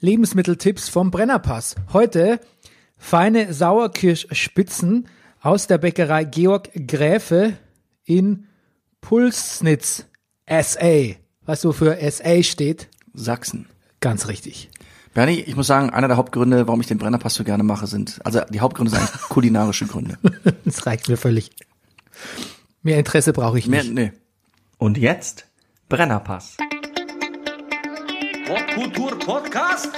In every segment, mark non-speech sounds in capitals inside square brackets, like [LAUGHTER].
Lebensmitteltipps vom Brennerpass. Heute feine Sauerkirschspitzen aus der Bäckerei Georg Gräfe in Pulsnitz, SA. Was so für SA steht? Sachsen. Ganz richtig. Bernie, ich muss sagen, einer der Hauptgründe, warum ich den Brennerpass so gerne mache, sind, also die Hauptgründe sind [LAUGHS] kulinarische Gründe. [LAUGHS] Das reicht mir völlig. Mehr Interesse brauche ich Mehr, nicht. nee. Und jetzt Brennerpass. Popkultur Podcast?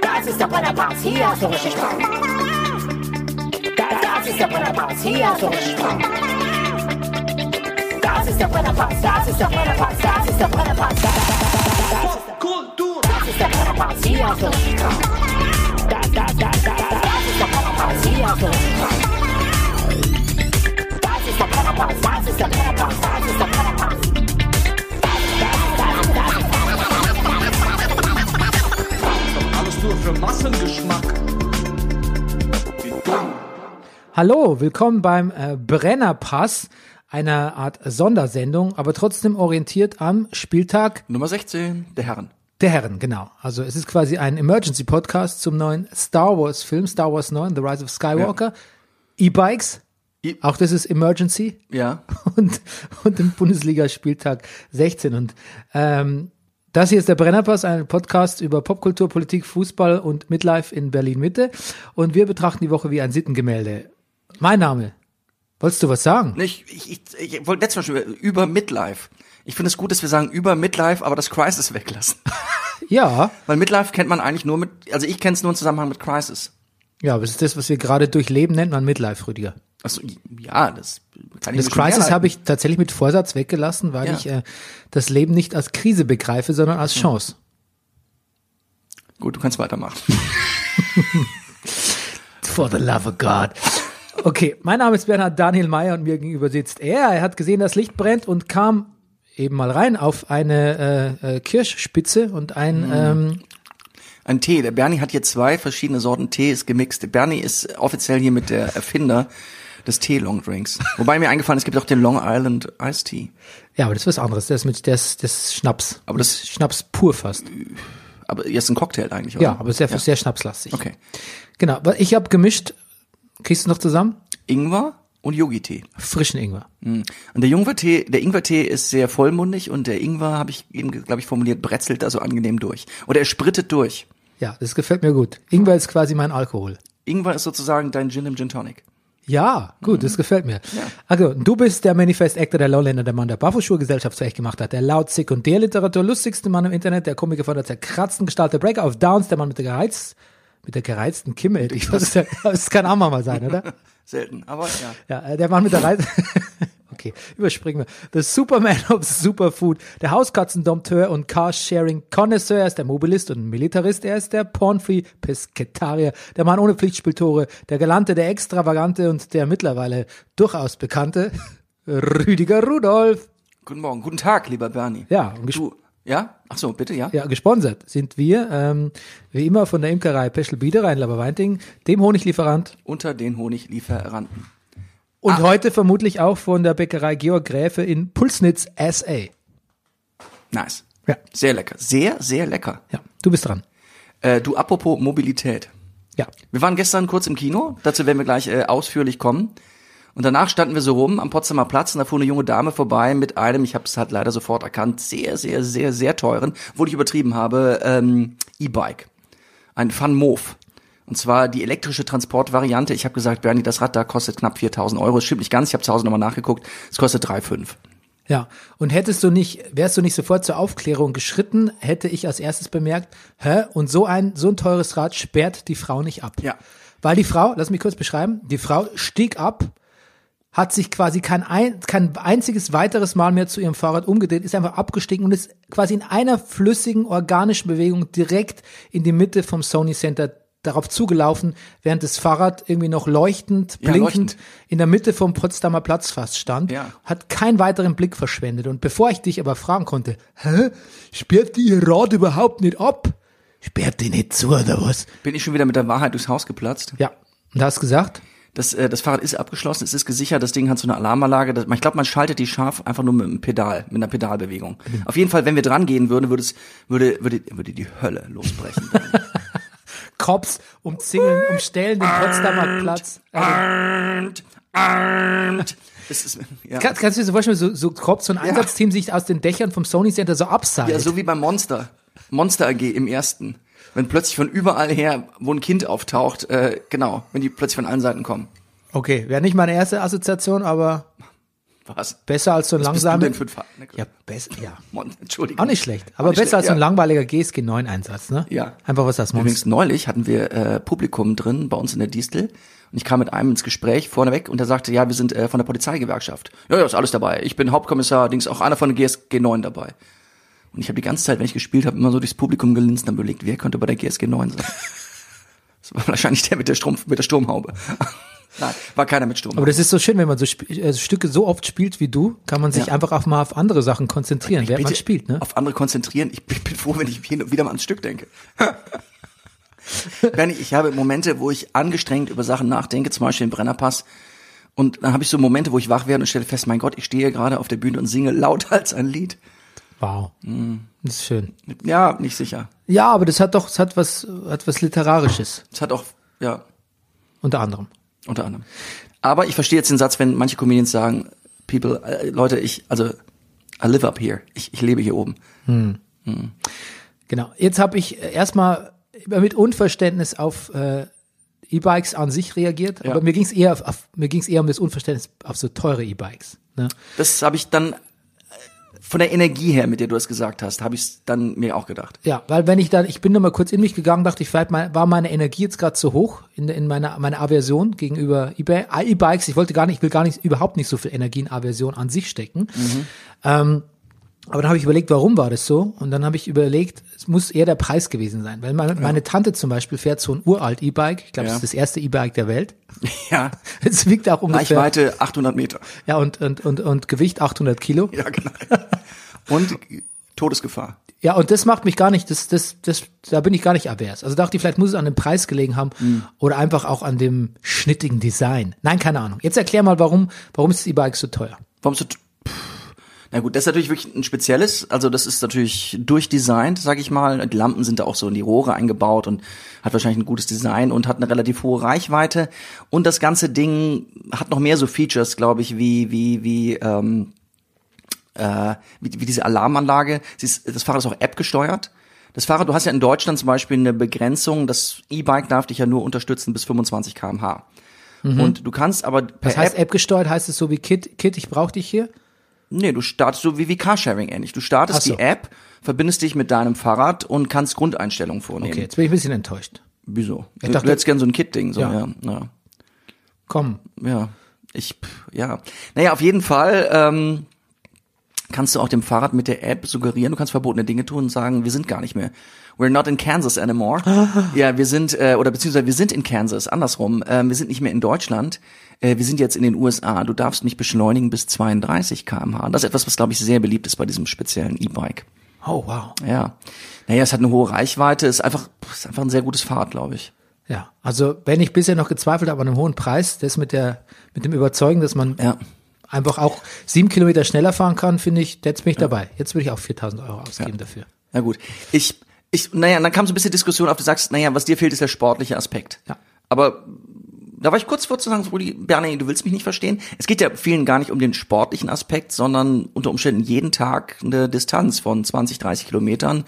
Das ist der Brennerpass, hier hast du richtig Spaß. Da, das ist der Brennerpass, hier hast du richtig Spaß. Das ist der Brennerpass, das ist der Brennerpass, das ist der Brennerpass. Das, das, ist der- Brennerpass, hier hast du richtig Spaß. Das, ist der Brennerpass, hier hast du richtig Spaß. Das ist der Brennerpass, das ist der Brennerpass, das ist der Brennerpass. Nur für Massengeschmack. Wie dumm. Hallo, willkommen beim äh, Brennerpass, einer Art Sondersendung, aber trotzdem orientiert am Spieltag Nummer 16, der Herren. der Herren, genau. Also es ist quasi ein Emergency Podcast zum neuen Star Wars Film, Star Wars 9, The Rise of Skywalker, E-Bikes, E- auch das ist Emergency Ja. [LAUGHS] und, und im Bundesliga-Spieltag 16. Und ähm, das hier ist der Brennerpass, ein Podcast über Popkultur, Politik, Fußball und Midlife in Berlin-Mitte. Und wir betrachten die Woche wie ein Sittengemälde. Mein Name. Wolltest du was sagen? Ich, ich, ich, ich wollte letztes Mal schon über- Midlife. Ich finde es gut, dass wir sagen über Midlife, aber das Crisis weglassen. [LAUGHS] Ja. Weil Midlife kennt man eigentlich nur mit, also ich kenne es nur im Zusammenhang mit Crisis. Ja, aber das ist das, was wir gerade durchleben, nennt man Midlife, Rüdiger. Achso, ja, das kann ich Das Crisis habe ich tatsächlich mit Vorsatz weggelassen, weil Ja. ich äh, das Leben nicht als Krise begreife, sondern als Chance. Gut, du kannst weitermachen. [LAUGHS] For the love of God. Okay, mein Name ist Bernhard Daniel Mayer und mir gegenüber sitzt er. Er hat gesehen, das Licht brennt und kam eben mal rein auf eine äh, äh, Kirschspitze und ein ähm, Ein Tee. Der Bernie hat hier zwei verschiedene Sorten Tee, ist gemixt. Der Bernie ist offiziell hier mit der Erfinder des Tee-Longdrinks. Wobei mir eingefallen ist, es gibt auch den Long Island Iced Tea. ja, aber das ist was anderes. Das ist mit das, das Schnaps. Aber das- Schnaps pur fast. Aber jetzt ein Cocktail eigentlich, oder? Ja, aber sehr sehr schnapslastig. Okay. Genau, ich habe gemischt. Kriegst du noch zusammen? Ingwer und Yogi-Tee. Frischen Ingwer. Mm. Und der Ingwertee, der Ingwertee ist sehr vollmundig und der Ingwer, habe ich eben, glaube ich, formuliert, bretzelt da so angenehm durch. Oder er sprittet durch. Ja, das gefällt mir gut. Ingwer ist quasi mein Alkohol. Ingwer ist sozusagen dein Gin im Gin Tonic. Ja, gut, das gefällt mir. Also, du bist der Manifest-Actor der Lowlander, der Mann der Barfußschuhe-Gesellschaft zurecht gemacht hat, der laut Sekundärliteratur lustigste Mann im Internet, der Komiker von der zerkratzten Gestalt, der Breaker of Downs, der Mann mit der gereizt, mit der gereizten Kimme, hätte ich [LAUGHS] das, das kann Amma mal sein, oder? Selten, aber ja. Ja, äh, der Mann mit der Reise. [LAUGHS] okay, überspringen wir. The Superman [LAUGHS] of Superfood, der Hauskatzendompteur und Carsharing-Connoisseur, er ist der Mobilist und Militarist, er ist der Pornfree-Pesketarier, der Mann ohne Pflichtspieltore, der Galante, der Extravagante und der mittlerweile durchaus bekannte [LAUGHS] Rüdiger Rudolf. Guten Morgen, guten Tag, lieber Bernie. Ja, und Du, ja? Ach so, bitte, ja? ja, gesponsert sind wir, ähm, wie immer von der Imkerei Peschel Biederer in Laberweinting, dem Honiglieferant Unter den Honiglieferanten. Und heute vermutlich auch von der Bäckerei Georg Gräfe in Pulsnitz, SA. Nice. Ja. Sehr lecker. Sehr, sehr lecker. Ja, du bist dran. Äh, du, apropos Mobilität. Ja. Wir waren gestern kurz im Kino, dazu werden wir gleich äh, ausführlich kommen. Und danach standen wir so rum am Potsdamer Platz und da fuhr eine junge Dame vorbei mit einem, ich habe es halt leider sofort erkannt, sehr, sehr, sehr, sehr teuren, wo ich übertrieben habe, ähm, E-Bike. Ein Fun Move. Und zwar die elektrische Transportvariante. Ich habe gesagt, Bernie, das Rad da kostet knapp 4000 Euro. Das stimmt nicht ganz, ich habe zu Hause nochmal nachgeguckt. Es kostet 3,5. Ja, und hättest du nicht, wärst du nicht sofort zur Aufklärung geschritten, hätte ich als erstes bemerkt, hä, und so ein, so ein teures Rad sperrt die Frau nicht ab. Ja. Weil die Frau, lass mich kurz beschreiben, die Frau stieg ab, hat sich quasi kein, ein, kein einziges weiteres Mal mehr zu ihrem Fahrrad umgedreht, ist einfach abgestiegen und ist quasi in einer flüssigen, organischen Bewegung direkt in die Mitte vom Sony Center darauf zugelaufen, während das Fahrrad irgendwie noch leuchtend, Ja, blinkend leuchtend. in der Mitte vom Potsdamer Platz fast stand, Ja. hat keinen weiteren Blick verschwendet. Und bevor ich dich aber fragen konnte, hä, sperrt die ihr Rad überhaupt nicht ab? Sperrt die nicht zu, oder was? Bin ich schon wieder mit der Wahrheit durchs Haus geplatzt? Ja. Und hast gesagt? Das, äh, das Fahrrad ist abgeschlossen, es ist gesichert, das Ding hat so eine Alarmanlage. Das, ich glaube, man schaltet die scharf einfach nur mit einem Pedal, mit einer Pedalbewegung. Auf jeden Fall, wenn wir dran gehen würden, würde es, würde, würde, würde die Hölle losbrechen. [LAUGHS] Cops umzingeln, umstellen den Potsdamer Platz. Armed. Das ist, ja. Kann, kannst du dir so vorstellen, so, so Cops, so ein Einsatzteam sich aus den Dächern vom Sony Center so abseilt? ja, so wie beim Monster. Monster AG im ersten. Wenn plötzlich von überall her, wo ein Kind auftaucht, äh, genau, wenn die plötzlich von allen Seiten kommen. okay, wäre nicht meine erste Assoziation, aber Was? besser als so ein Was bist du langsamer. denn für ein ne, Ja, besser, ja. [LAUGHS] Mon Entschuldigung. Auch nicht schlecht. Aber nicht besser als schlecht, so ein ja. langweiliger GSG 9 Einsatz, ne? Ja. Einfach was das Monster. Übrigens, neulich hatten wir äh, Publikum drin bei uns in der Distel und ich kam mit einem ins Gespräch vorneweg und der sagte, ja, wir sind äh, von der Polizeigewerkschaft. Ja, ja, ist alles dabei. Ich bin Hauptkommissar, Dings auch einer von der GSG 9 dabei. Und ich habe die ganze Zeit, wenn ich gespielt habe, immer so durchs Publikum gelinst und überlegt, wer könnte bei der GSG 9 sein. [LAUGHS] Das war wahrscheinlich der mit der, Strom, mit der Sturmhaube. Nein, war keiner mit Sturmhaube. Aber das ist so schön, wenn man so Sp äh, Stücke so oft spielt wie du, kann man sich Ja. einfach auch mal auf andere Sachen konzentrieren, während man spielt, ne? Auf andere konzentrieren. Ich bin, bin froh, wenn ich hin und wieder mal ans Stück denke. [LAUGHS] Bernie, ich habe Momente, wo ich angestrengt über Sachen nachdenke, zum Beispiel im Brennerpass. Und dann habe ich so Momente, wo ich wach werde und stelle fest, mein Gott, ich stehe gerade auf der Bühne und singe lauter [LAUGHS] als ein Lied. Wow. Mm. Das ist schön. Ja, nicht sicher. Ja, aber das hat doch, das hat was, hat was Literarisches, Es hat auch, ja, unter anderem. Unter anderem. Aber ich verstehe jetzt den Satz, wenn manche Comedians sagen, People, äh, Leute, ich, also, I live up here. Ich, ich lebe hier oben. Genau. Jetzt habe ich äh, erstmal mit Unverständnis auf äh, E-Bikes an sich reagiert, Ja. aber mir ging es eher auf, auf mir ging es eher um das Unverständnis auf so teure E-Bikes. Ne? Das habe ich dann von der Energie her, mit der du es gesagt hast, habe ich es dann mir auch gedacht. Ja, weil wenn ich dann, ich bin noch mal kurz in mich gegangen, dachte ich, vielleicht mein, war meine Energie jetzt gerade zu hoch in, in meiner meiner Aversion gegenüber eBay, äh, E-Bikes. Ich wollte gar nicht, ich will gar nicht überhaupt nicht so viel Energie in Aversion an sich stecken. Ähm, aber dann habe ich überlegt, warum war das so? Und dann habe ich überlegt, es muss eher der Preis gewesen sein. Weil meine, meine Tante zum Beispiel fährt so ein uralt E-Bike. Ich glaube, Ja. das ist das erste E-Bike der Welt. [LAUGHS] Ja, Es wiegt auch ungefähr. Reichweite 800 Meter. Ja, und, und, und, und Gewicht 800 Kilo. Ja, genau. Und Todesgefahr. Ja, und das macht mich gar nicht, das, das, das, da bin ich gar nicht avers. Also dachte ich, vielleicht muss es an dem Preis gelegen haben Mhm. oder einfach auch an dem schnittigen Design. Nein, keine Ahnung. Jetzt erklär mal, warum, warum ist das E-Bike so teuer? Warum so? Na gut, das ist natürlich wirklich ein spezielles. Also das ist natürlich durchdesignt, sag ich mal. Die Lampen sind da auch so in die Rohre eingebaut und hat wahrscheinlich ein gutes Design und hat eine relativ hohe Reichweite. Und das ganze Ding hat noch mehr so Features, glaube ich, wie wie wie ähm, äh, wie, wie diese Alarmanlage. Sie ist, das Fahrrad ist auch App gesteuert. Das Fahrrad, du hast ja in Deutschland zum Beispiel eine Begrenzung. Das E-Bike darf dich ja nur unterstützen bis 25 km/h. Und du kannst aber per Das heißt, App gesteuert heißt es so wie Kit, Kit, ich brauche dich hier? Nee, du startest so wie, wie Carsharing ähnlich. Du startest so. die App, verbindest dich mit deinem Fahrrad und kannst Grundeinstellungen vornehmen. Okay, jetzt bin ich ein bisschen enttäuscht. Wieso? Ich du, dachte- du hättest gern so ein Kit-Ding. So, Ja. ja. Ja, Komm. ja. Ich, ja. Naja, auf jeden Fall ähm, kannst du auch dem Fahrrad mit der App suggerieren, du kannst verbotene Dinge tun und sagen, wir sind gar nicht mehr. We're not in Kansas anymore. [LAUGHS] Ja, wir sind, äh, oder beziehungsweise wir sind in Kansas, andersrum. Ähm, wir sind nicht mehr in Deutschland. Äh, wir sind jetzt in den USA. Du darfst nicht beschleunigen bis 32 km/h. Das ist etwas, was, glaube ich, sehr beliebt ist bei diesem speziellen E-Bike. Oh, wow. Ja. Naja, es hat eine hohe Reichweite, ist einfach, ist einfach ein sehr gutes Fahrrad, glaube ich. Ja, also wenn ich bisher noch gezweifelt habe an einem hohen Preis, das mit der, mit dem Überzeugen, dass man Ja. einfach auch sieben Kilometer schneller fahren kann, finde ich, jetzt bin ich dabei. Jetzt würde ich auch 4000 Euro ausgeben dafür. Na gut. Ich, ich, naja, dann kam so ein bisschen Diskussion auf, du sagst, naja, was dir fehlt, ist der sportliche Aspekt. Ja. Aber da war ich kurz vor zu sagen, Rudi, Bernie, du willst mich nicht verstehen. Es geht ja vielen gar nicht um den sportlichen Aspekt, sondern unter Umständen jeden Tag eine Distanz von 20, 30 Kilometern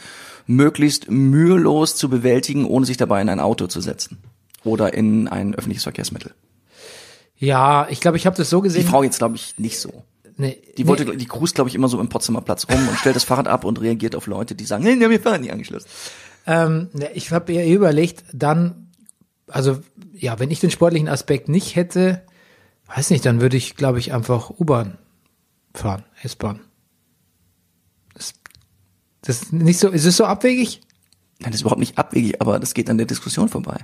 möglichst mühelos zu bewältigen, ohne sich dabei in ein Auto zu setzen. Oder in ein öffentliches Verkehrsmittel. Ja, ich glaube, ich habe das so Die gesehen. Frau jetzt, glaube ich, nicht so. Nee, Die wollte, die cruist, glaube ich, immer so im Potsdamer Platz rum und stellt das Fahrrad ab und reagiert auf Leute, die sagen, nee, die haben ihr Fahrrad nicht angeschlossen. Ähm, ich habe eher überlegt, dann, also ja, wenn ich den sportlichen Aspekt nicht hätte, weiß nicht, dann würde ich, glaube ich, einfach U-Bahn fahren, S-Bahn. Das, das ist nicht so, ist es so abwegig? Nein, das ist überhaupt nicht abwegig, aber das geht an der Diskussion vorbei.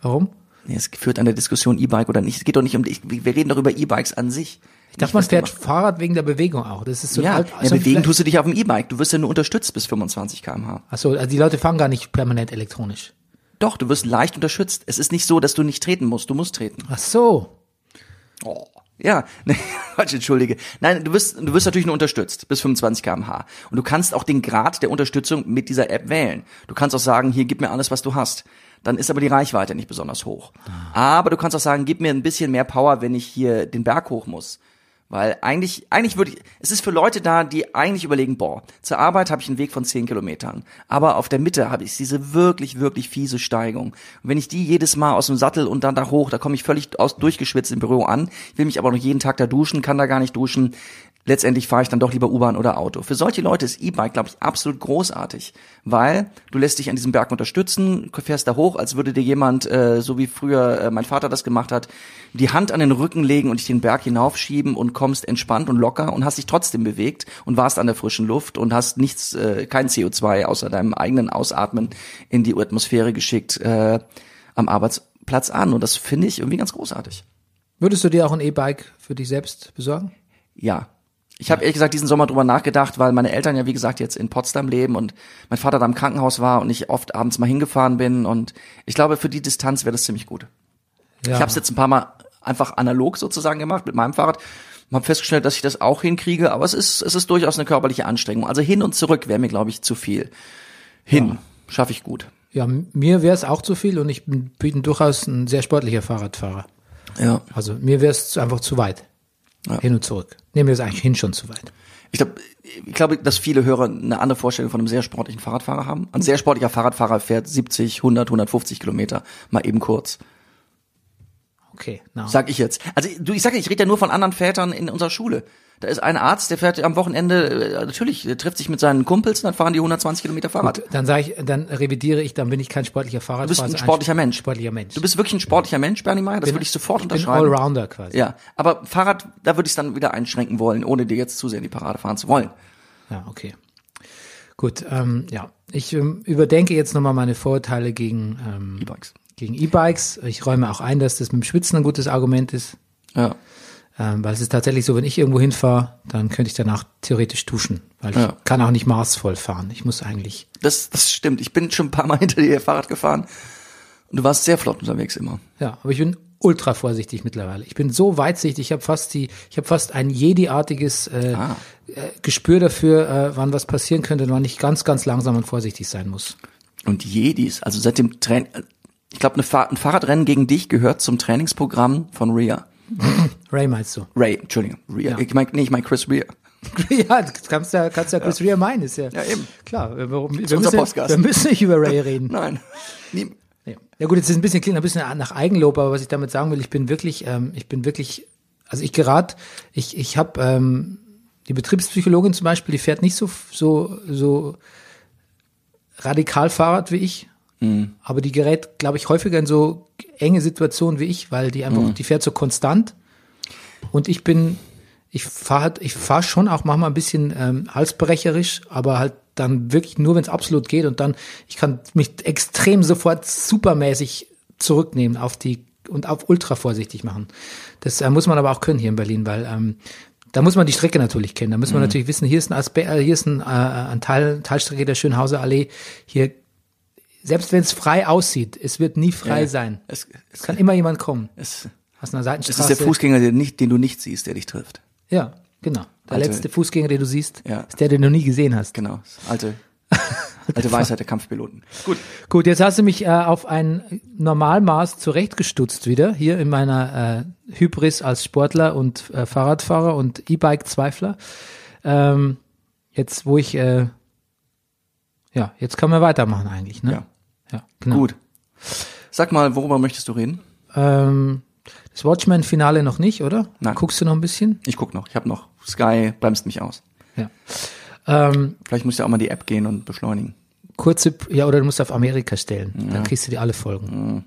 Warum? Nee, es führt an der Diskussion E-Bike oder nicht. Es geht doch nicht um, wir reden doch über E-Bikes an sich. Ich dachte, man fährt Fahrrad wegen der Bewegung auch. Das ist so Ja, ein ja so bewegen tust du dich auf dem E-Bike. Du wirst ja nur unterstützt bis 25 km/h. Ach so, also die Leute fahren gar nicht permanent elektronisch. Doch, du wirst leicht unterstützt. Es ist nicht so, dass du nicht treten musst. Du musst treten. Ach so. Oh. Ja, [LAUGHS] nee, Quatsch, entschuldige. Nein, du wirst, du wirst natürlich nur unterstützt bis 25 km/h. Und du kannst auch den Grad der Unterstützung mit dieser App wählen. Du kannst auch sagen, hier, gib mir alles, was du hast. Dann ist aber die Reichweite nicht besonders hoch. Aber du kannst auch sagen, gib mir ein bisschen mehr Power, wenn ich hier den Berg hoch muss. Weil eigentlich, eigentlich würde ich, es ist für Leute da, die eigentlich überlegen, boah, zur Arbeit habe ich einen Weg von 10 Kilometern. Aber auf der Mitte habe ich diese wirklich, wirklich fiese Steigung. Und wenn ich die jedes Mal aus dem Sattel und dann da hoch, da komme ich völlig aus, durchgeschwitzt im Büro an, will mich aber noch jeden Tag da duschen, kann da gar nicht duschen. Letztendlich fahre ich dann doch lieber U-Bahn oder Auto. Für solche Leute ist E-Bike, glaube ich, absolut großartig, weil du lässt dich an diesem Berg unterstützen, fährst da hoch, als würde dir jemand, äh, so wie früher äh, mein Vater das gemacht hat, die Hand an den Rücken legen und dich den Berg hinaufschieben und kommst entspannt und locker und hast dich trotzdem bewegt und warst an der frischen Luft und hast nichts, äh, kein CO2 außer deinem eigenen Ausatmen in die Atmosphäre geschickt äh, am Arbeitsplatz an. Und das finde ich irgendwie ganz großartig. Würdest du dir auch ein E-Bike für dich selbst besorgen? Ja. Ich habe ehrlich gesagt diesen Sommer drüber nachgedacht, weil meine Eltern ja wie gesagt jetzt in Potsdam leben und mein Vater da im Krankenhaus war und ich oft abends mal hingefahren bin und ich glaube für die Distanz wäre das ziemlich gut. Ja. Ich habe es jetzt ein paar Mal einfach analog sozusagen gemacht mit meinem Fahrrad. Habe festgestellt, dass ich das auch hinkriege, aber es ist es ist durchaus eine körperliche Anstrengung. Also hin und zurück wäre mir glaube ich zu viel. Hin schaffe ich gut. Ja, mir wäre es auch zu viel und ich bin, bin durchaus ein sehr sportlicher Fahrradfahrer. Ja. Also mir wäre es einfach zu weit. Ja. Hin und zurück. Nehmen wir es eigentlich hin schon zu weit. Ich glaube, ich glaube, dass viele Hörer eine andere Vorstellung von einem sehr sportlichen Fahrradfahrer haben. Ein sehr sportlicher Fahrradfahrer fährt 70, 100, 150 Kilometer mal eben kurz. Okay, na. Sag ich jetzt. Also du, ich sage, ich rede ja nur von anderen Vätern in unserer Schule. Da ist ein Arzt, der fährt am Wochenende, äh, natürlich, trifft sich mit seinen Kumpels und dann fahren die 120 Kilometer Fahrrad. Gut, dann sage ich, dann revidiere ich, dann bin ich kein sportlicher Fahrradfahrer. Du bist ein sondern sportlicher Mensch. Sportlicher Mensch. Du bist wirklich ein sportlicher Mensch, Bernie Meyer, das würde ich sofort ich bin unterschreiben. Allrounder quasi. Ja, aber Fahrrad, da würde ich es dann wieder einschränken wollen, ohne dir jetzt zu sehr in die Parade fahren zu wollen. Ja, okay. Gut, ähm, ja. Ich ähm, überdenke jetzt nochmal meine Vorurteile gegen ähm, E-Bikes. gegen E-Bikes. Ich räume auch ein, dass das mit dem Schwitzen ein gutes Argument ist. Ja. Ähm, weil es ist tatsächlich so, wenn ich irgendwo hinfahre, dann könnte ich danach theoretisch duschen. Weil ich Ja. kann auch nicht maßvoll fahren. Ich muss eigentlich. Das, das stimmt. Ich bin schon ein paar Mal [LAUGHS] hinter dir Fahrrad gefahren und du warst sehr flott unterwegs immer. Ja, aber ich bin ultra vorsichtig mittlerweile. Ich bin so weitsichtig, ich habe fast die, ich habe fast ein Jedi-artiges äh, Ah. äh, Gespür dafür, äh, wann was passieren könnte und wann ich ganz, ganz langsam und vorsichtig sein muss. Und Jedis, also seit dem Training, ich glaube, ein Fahrradrennen gegen dich gehört zum Trainingsprogramm von Rhea. [LAUGHS] Ray meinst du? Ray, Entschuldigung, Rhea. Ja. Ich mein, nee, ich mein Chris Rhea. [LAUGHS] ja, kannst ja, kannst ja Chris Rea meinen, ist ja. Ja, eben. Klar, wir, wir, wir, müssen, Podcast. wir müssen nicht über Ray reden. [LAUGHS] Nein. Nie. Ja. ja gut, jetzt ist ein bisschen klingt ein bisschen nach Eigenlob, aber was ich damit sagen will, ich bin wirklich, ähm, ich bin wirklich, also ich gerate, ich ich habe ähm, die Betriebspsychologin zum Beispiel, die fährt nicht so so so radikal Fahrrad wie ich, aber die gerät, glaube ich, häufiger in so enge Situationen wie ich, weil die einfach, die fährt so konstant und ich bin, ich fahre halt, ich fahre schon auch manchmal ein bisschen ähm, halsbrecherisch, aber halt dann wirklich nur, wenn es absolut geht und dann, ich kann mich extrem sofort supermäßig zurücknehmen auf die und auf ultra vorsichtig machen. Das äh, muss man aber auch können hier in Berlin, weil ähm, da muss man die Strecke natürlich kennen. Da muss man natürlich wissen, hier ist ein, Aspe äh, hier ist ein, äh, ein Teil, Teilstrecke der Schönhauser Allee. Hier, selbst wenn es frei aussieht, es wird nie frei Ja. sein. Es, Es kann immer jemand kommen. es, einer es Seitenstraße. ist der Fußgänger, den, nicht, den du nicht siehst, der dich trifft. Ja, genau. Der Alte- letzte Fußgänger, den du siehst, Ja. ist der, den du nie gesehen hast. Genau. Alte, [LAUGHS] alte Weisheit der Kampfpiloten. Gut. Gut, jetzt hast du mich äh, auf ein Normalmaß zurechtgestutzt wieder, hier in meiner äh, Hybris als Sportler und äh, Fahrradfahrer und E-Bike-Zweifler. Ähm, jetzt, wo ich, äh, ja, jetzt können wir weitermachen eigentlich, ne? Ja. Ja, genau. Gut. Sag mal, worüber möchtest du reden? Ähm, das Watchmen-Finale noch nicht, oder? Nein. Guckst du noch ein bisschen? Ich guck noch. Ich habe noch. Sky bremst mich aus. Ja. Ähm, Vielleicht muss ich auch mal die App gehen und beschleunigen. kurze, ja, oder du musst auf Amerika stellen. Dann kriegst du die alle Folgen.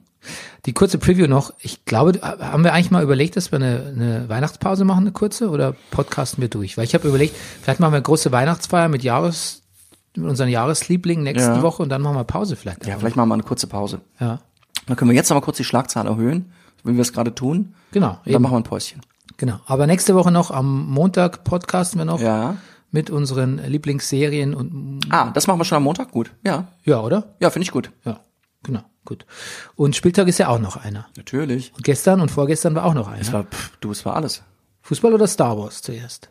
Die kurze Preview noch. Ich glaube, haben wir eigentlich mal überlegt, dass wir eine, eine Weihnachtspause machen, eine kurze, oder podcasten wir durch? Weil ich habe überlegt, vielleicht machen wir eine große Weihnachtsfeier mit Jahres, mit unseren Jahreslieblingen nächste Ja. Woche und dann machen wir Pause vielleicht. Ja, vielleicht machen wir eine kurze Pause. ja. Dann können wir jetzt noch mal kurz die Schlagzahl erhöhen, wie wir es gerade tun. Genau, dann eben, machen wir ein Päuschen. genau. Aber nächste Woche noch am Montag podcasten wir noch Ja. mit unseren Lieblingsserien und Ah, das machen wir schon am Montag? Gut. Ja. ja, oder? Ja, finde ich gut. Ja, genau. gut. Und Spieltag ist ja auch noch einer. Natürlich. Und gestern und vorgestern war auch noch einer. Es war, pff, du, es war alles. Fußball oder Star Wars zuerst?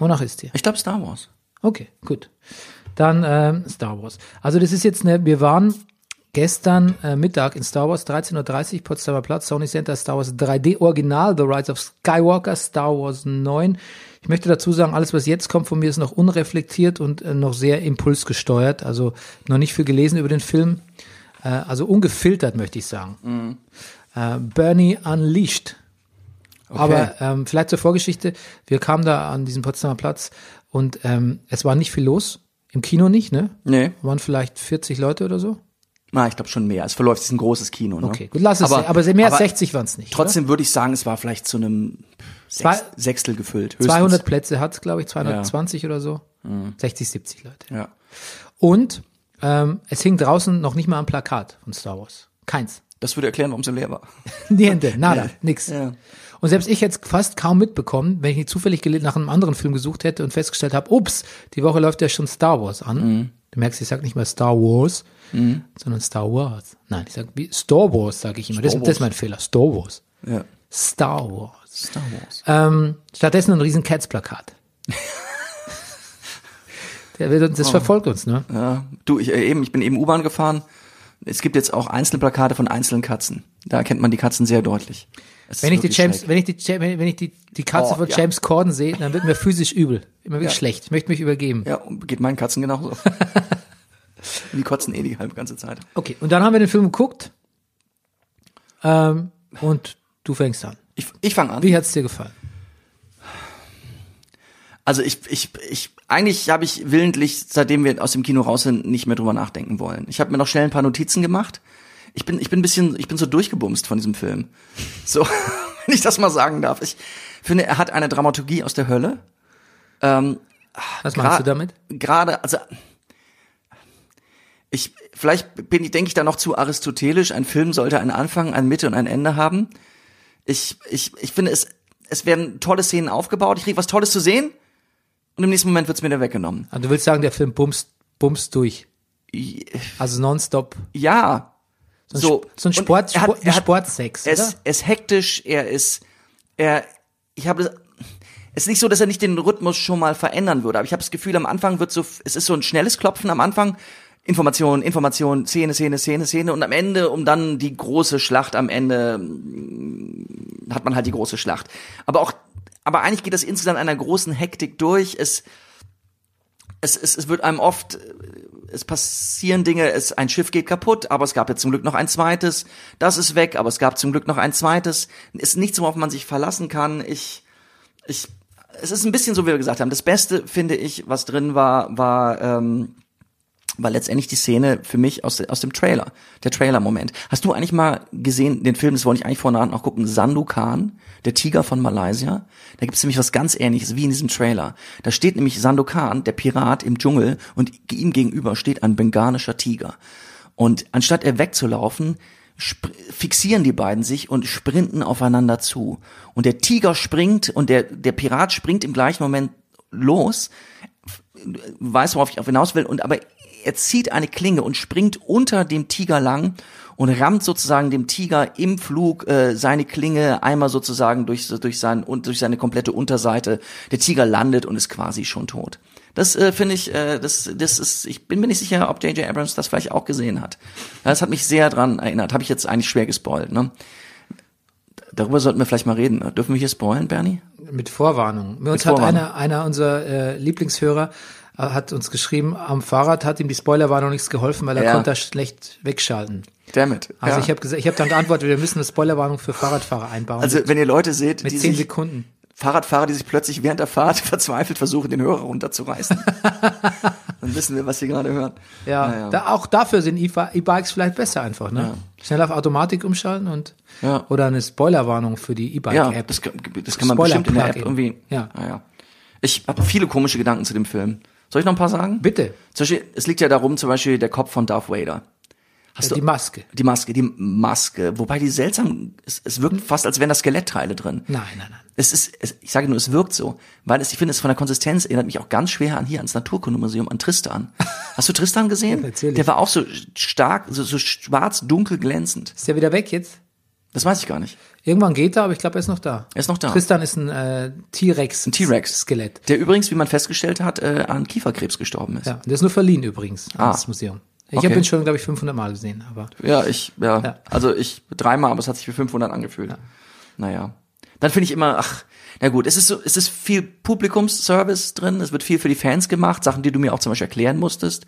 Wonach ist dir? Ich glaube Star Wars. Okay, gut. Dann ähm, Star Wars. Also das ist jetzt eine, wir waren gestern äh, Mittag in Star Wars 13.30 Uhr, Potsdamer Platz, Sony Center, Star Wars 3D Original, The Rise of Skywalker, Star Wars 9. Ich möchte dazu sagen, alles, was jetzt kommt von mir, ist noch unreflektiert und äh, noch sehr impulsgesteuert. Also noch nicht viel gelesen über den Film. Äh, also ungefiltert, möchte ich sagen. Äh, Bernie Unleashed. Aber ähm, vielleicht zur Vorgeschichte. Wir kamen da an diesen Potsdamer Platz und ähm, es war nicht viel los. Im Kino nicht, ne? Nee. Waren vielleicht 40 Leute oder so? Na, ich glaube schon mehr. Es verläuft, es ist ein großes Kino. Ne? Okay, gut, lass es. Aber, aber mehr als aber 60 waren es nicht. Trotzdem würde ich sagen, es war vielleicht zu einem Zwei- Sech Sechstel gefüllt. Höchstens. 200 Plätze hat es, glaube ich, 220 oder so. 60, 70 Leute. Ja. Und ähm, es hing draußen noch nicht mal ein Plakat von Star Wars. Keins. Das würde erklären, warum es so leer war. [LAUGHS] Niente, nada, [LAUGHS] nix. Ja. Und selbst ich hätte es fast kaum mitbekommen, wenn ich nicht zufällig nach einem anderen Film gesucht hätte und festgestellt habe, ups, die Woche läuft ja schon Star Wars an. Mhm. Du merkst, ich sage nicht mal Star Wars, sondern Star Wars. Nein, ich sage Star Wars, sage ich immer. Das, das ist mein Fehler. Star Wars. Ja. Star Wars. Star Wars. Ähm, stattdessen ein riesen Cats-Plakat. [LAUGHS] Der wird uns, das verfolgt uns, ne? Ja. Du, ich, äh, eben, ich bin eben U-Bahn gefahren. Es gibt jetzt auch einzelne Plakate von einzelnen Katzen. Da erkennt man die Katzen sehr deutlich. Wenn ich die wirklich James, wenn ich die, wenn ich die, die Katze Oh, von ja. James Corden sehe, dann wird mir physisch übel. Immer wieder Ja. schlecht. Ich möchte mich übergeben. Ja, geht meinen Katzen genauso. [LAUGHS] die kotzen eh die halbe ganze Zeit. Okay, und dann haben wir den Film geguckt. Ähm, und du fängst an. Ich, ich fange an. Wie hat's dir gefallen? Also ich, ich, ich, eigentlich habe ich willentlich, seitdem wir aus dem Kino raus sind, nicht mehr drüber nachdenken wollen. Ich habe mir noch schnell ein paar Notizen gemacht. Ich bin, ich bin ein bisschen, ich bin so durchgebumst von diesem Film. So, [LAUGHS] wenn ich das mal sagen darf. Ich finde, er hat eine Dramaturgie aus der Hölle. Ähm, Was meinst du damit? Gerade, also ich, vielleicht bin ich, denke ich da noch zu aristotelisch. Ein Film sollte einen Anfang, eine Mitte und ein Ende haben. Ich, ich, ich finde es, es werden tolle Szenen aufgebaut. Ich kriege was Tolles zu sehen und im nächsten Moment wird's mir wieder weggenommen. Also du willst sagen, der Film bumst, bumst durch. Also nonstop. Ja. So ein, So, ein Sport, er hat- er hat- Sportsex, Er ist, er ist hektisch, er ist, er, ich habe, es ist nicht so, dass er nicht den Rhythmus schon mal verändern würde, aber ich habe das Gefühl, am Anfang wird so, es ist so ein schnelles Klopfen am Anfang, Information, Information, Szene, Szene, Szene, Szene und am Ende, um dann die große Schlacht am Ende, mm, hat man halt die große Schlacht. Aber auch, aber eigentlich geht das insgesamt einer großen Hektik durch, es, es, es, es wird einem oft, es passieren Dinge, es, ein Schiff geht kaputt, aber es gab jetzt zum Glück noch ein zweites, das ist weg, aber es gab zum Glück noch ein zweites. Ist nichts, worauf man sich verlassen kann. Ich, ich, es ist ein bisschen so, wie wir gesagt haben. Das Beste, finde ich, was drin war, war, ähm, war letztendlich die Szene für mich aus, aus dem Trailer, der Trailer-Moment. Hast du eigentlich mal gesehen, den Film, das wollte ich eigentlich vorne noch gucken, Sandu Khan, der Tiger von Malaysia? Da gibt es nämlich was ganz ähnliches, wie in diesem Trailer. Da steht nämlich Sandu Khan, der Pirat im Dschungel, und ihm gegenüber steht ein benganischer Tiger. Und anstatt er wegzulaufen, fixieren die beiden sich und sprinten aufeinander zu. Und der Tiger springt und der, der Pirat springt im gleichen Moment los, weiß, worauf ich auf hinaus will, und aber er zieht eine Klinge und springt unter dem Tiger lang und rammt sozusagen dem Tiger im Flug äh, seine Klinge einmal sozusagen durch, durch, sein, und durch seine komplette Unterseite. Der Tiger landet und ist quasi schon tot. Das äh, finde ich, äh, das, das ist, ich bin mir nicht sicher, ob J.J. Abrams das vielleicht auch gesehen hat. Das hat mich sehr dran erinnert. Habe ich jetzt eigentlich schwer gespoilt. Ne? Darüber sollten wir vielleicht mal reden. Dürfen wir hier spoilen, Bernie? Mit Vorwarnung. Mir uns Mit hat Vorwarnung. einer, einer unserer äh, Lieblingshörer hat uns geschrieben, am Fahrrad hat ihm die Spoilerwarnung nichts geholfen, weil er Ja. konnte das schlecht wegschalten. Damn it. Also ja. ich habe gesagt, ich habe dann geantwortet, wir müssen eine Spoilerwarnung für Fahrradfahrer einbauen. Also wenn ihr Leute seht, mit die zehn Sekunden. Fahrradfahrer, die sich plötzlich während der Fahrt [LAUGHS] verzweifelt versuchen, den Hörer runterzureißen, [LAUGHS] dann wissen wir, was sie gerade hören. Ja, Naja. Da, auch dafür sind E-Bikes vielleicht besser einfach, ne? Schnell auf Automatik umschalten und Ja. oder eine Spoilerwarnung für die Ja, E-Bike-App. das, kann- das kann man bestimmt in der App irgendwie. Ja. Naja. Ich habe viele komische Gedanken zu dem Film. Soll ich noch ein paar sagen? Bitte. Zum Beispiel, es liegt ja darum, zum Beispiel der Kopf von Darth Vader. Hast Ja, du die Maske. Die Maske, die Maske. Wobei die seltsam, es, es wirkt fast, als wären da Skelettteile drin. Nein, nein, nein. Es ist, es, ich sage nur, es wirkt so. Weil es, ich finde, es von der Konsistenz erinnert mich auch ganz schwer an hier, ans Naturkundemuseum, an Tristan. [LAUGHS] Hast du Tristan gesehen? Natürlich. Der war auch so stark, so, so schwarz, dunkel, glänzend. Ist der wieder weg jetzt? Das weiß ich gar nicht. Irgendwann geht er, aber ich glaube, er ist noch da. Er ist noch da. Tristan ist ein äh, T-Rex. Ein T-Rex. Skelett. Der übrigens, wie man festgestellt hat, äh, an Kieferkrebs gestorben ist. Ja, der ist nur verliehen übrigens Ah. ans Museum. Ich Okay. habe ihn schon, glaube ich, 500 Mal gesehen, aber Ja, ich, ja, Ja. also ich dreimal, aber es hat sich wie 500 angefühlt. Naja. Dann finde ich immer, ach, na gut, es ist so, es ist viel Publikumsservice drin, es wird viel für die Fans gemacht, Sachen, die du mir auch zum Beispiel erklären musstest.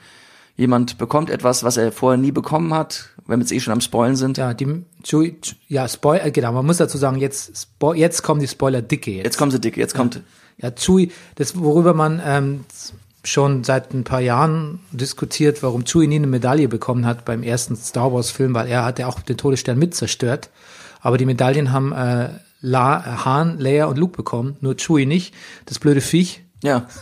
Jemand bekommt etwas, was er vorher nie bekommen hat, wenn wir jetzt eh schon am Spoilen sind. ja, die ja, Spoiler, genau, man muss dazu sagen, jetzt Spo jetzt kommen die Spoiler dicke jetzt. Jetzt kommen sie dicke, jetzt kommt, Ja, Chewie, das worüber man ähm, schon seit ein paar Jahren diskutiert, warum Chewie nie eine Medaille bekommen hat beim ersten Star Wars Film, weil er hat ja auch den Todesstern mit zerstört, aber die Medaillen haben äh, La, Han, Leia und Luke bekommen, nur Chewie nicht. Das blöde Viech, ja. [LAUGHS]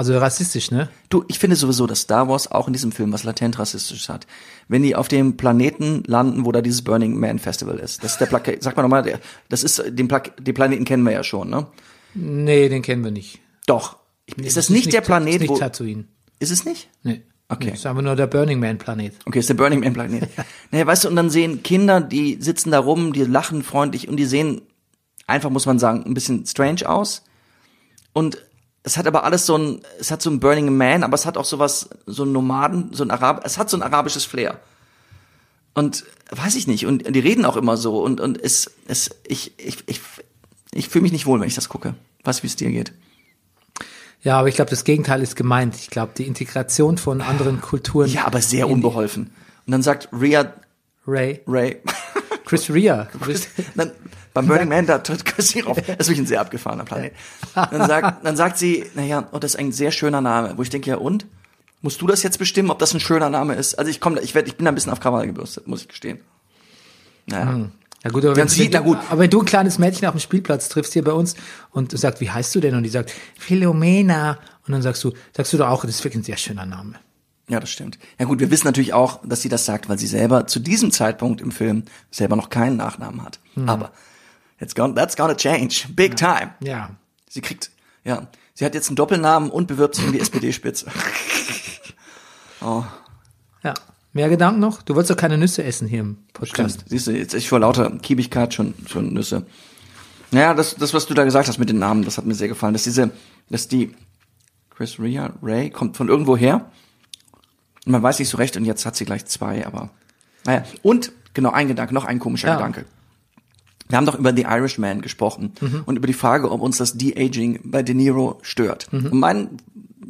also rassistisch, ne? Du, ich finde sowieso, dass Star Wars auch in diesem Film was latent rassistisches hat. Wenn die auf dem Planeten landen, wo da dieses Burning Man Festival ist. Das ist der Plakat, sag mal nochmal, das ist, den, Plak den Planeten kennen wir ja schon, ne? Nee, den kennen wir nicht. Doch. Ich, ist das nicht der Planet, ist nicht wo, Tatooine. ist es nicht? Nee. Okay. Nee, ist einfach nur der Burning Man Planet. Okay, ist der Burning Man Planet. [LAUGHS] naja, weißt du, und dann sehen Kinder, die sitzen da rum, die lachen freundlich und die sehen einfach, muss man sagen, ein bisschen strange aus. Und es hat aber alles so ein, es hat so ein Burning Man, aber es hat auch sowas, so ein Nomaden, so ein Arab, es hat so ein arabisches Flair. Und weiß ich nicht, und die reden auch immer so und, und es, es, ich, ich, ich, ich fühle mich nicht wohl, wenn ich das gucke. Weiß, wie es dir geht. Ja, aber ich glaube, das Gegenteil ist gemeint. Ich glaube, die Integration von anderen Kulturen. Ja, aber sehr unbeholfen. Und dann sagt Rhea Ray. Ray, Chris Rea. [LAUGHS] Dann, beim Burning Man, da tritt Chrissy auf. [LAUGHS] Das ist wirklich ein sehr abgefahrener Planet. Dann sagt, dann sagt sie, naja, oh, das ist ein sehr schöner Name. Wo ich denke, ja und? Musst du das jetzt bestimmen, ob das ein schöner Name ist? Also ich komme, ich werd, ich bin da ein bisschen auf Krawall gebürstet, muss ich gestehen. Naja. Ja gut, aber wenn, wenn, du, na gut. aber wenn du ein kleines Mädchen auf dem Spielplatz triffst hier bei uns und du sagst, wie heißt du denn? Und die sagt, Philomena. Und dann sagst du, sagst du doch auch, das ist wirklich ein sehr schöner Name. Ja, das stimmt. Ja gut, wir wissen natürlich auch, dass sie das sagt, weil sie selber zu diesem Zeitpunkt im Film selber noch keinen Nachnamen hat. Aber it's gonna, that's gonna change. Big time. Ja. Sie kriegt, ja, sie hat jetzt einen Doppelnamen und bewirbt sich um die [LAUGHS] SPD-Spitze. [LAUGHS] Ja. Mehr Gedanken noch? Du wolltest doch keine Nüsse essen hier im Podcast. Stimmt. Siehst du, jetzt ich vor lauter Kiebigkeit schon, schon Nüsse. Naja, das, das, was du da gesagt hast mit den Namen, das hat mir sehr gefallen. Dass diese, dass die Chris Rea, Ray, kommt von irgendwo her. Und man weiß nicht so recht, und jetzt hat sie gleich zwei, aber. Naja. Und, genau, ein Gedanke, noch ein komischer Ja. Gedanke. Wir haben doch über The Irishman gesprochen und über die Frage, ob uns das De-Aging bei De Niro stört. Und mein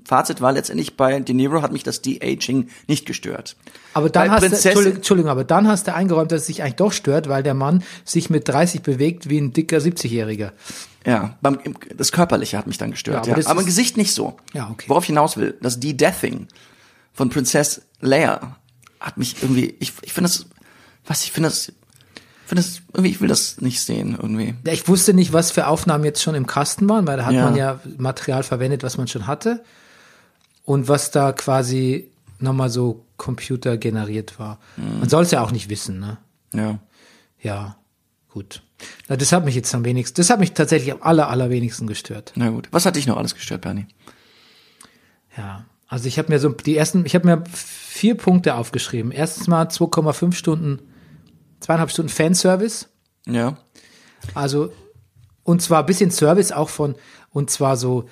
Fazit war letztendlich bei De Niro hat mich das De-Aging nicht gestört. Aber dann Bei hast du, Prinzessin- Entschuldigung, Entschuldigung, aber dann hast du eingeräumt, dass es sich eigentlich doch stört, weil der Mann sich mit 30 bewegt wie ein dicker 70-Jähriger. Ja, beim, im, das Körperliche hat mich dann gestört. Ja, aber Ja, aber, im Gesicht nicht so. Ja, okay. Worauf ich hinaus will, das De-Deathing von Princess Leia hat mich irgendwie, ich, ich finde das, was, ich finde das, finde das, irgendwie, ich will das nicht sehen, irgendwie. Ja, Ich wusste nicht, was für Aufnahmen jetzt schon im Kasten waren, weil da hat Ja. man ja Material verwendet, was man schon hatte. Und was da quasi nochmal so Computer generiert war. Mhm. Man soll es ja auch nicht wissen, ne? Ja. Ja, gut. Na, das hat mich jetzt am wenigsten, das hat mich tatsächlich am aller, allerwenigsten gestört. Na gut. Was hat dich noch alles gestört, Bernie? Ja. Also ich habe mir so die ersten, ich habe mir vier Punkte aufgeschrieben. Erstens mal 2,5 Stunden, zweieinhalb Stunden Fanservice. Ja. Also, und zwar ein bisschen Service auch von, und zwar so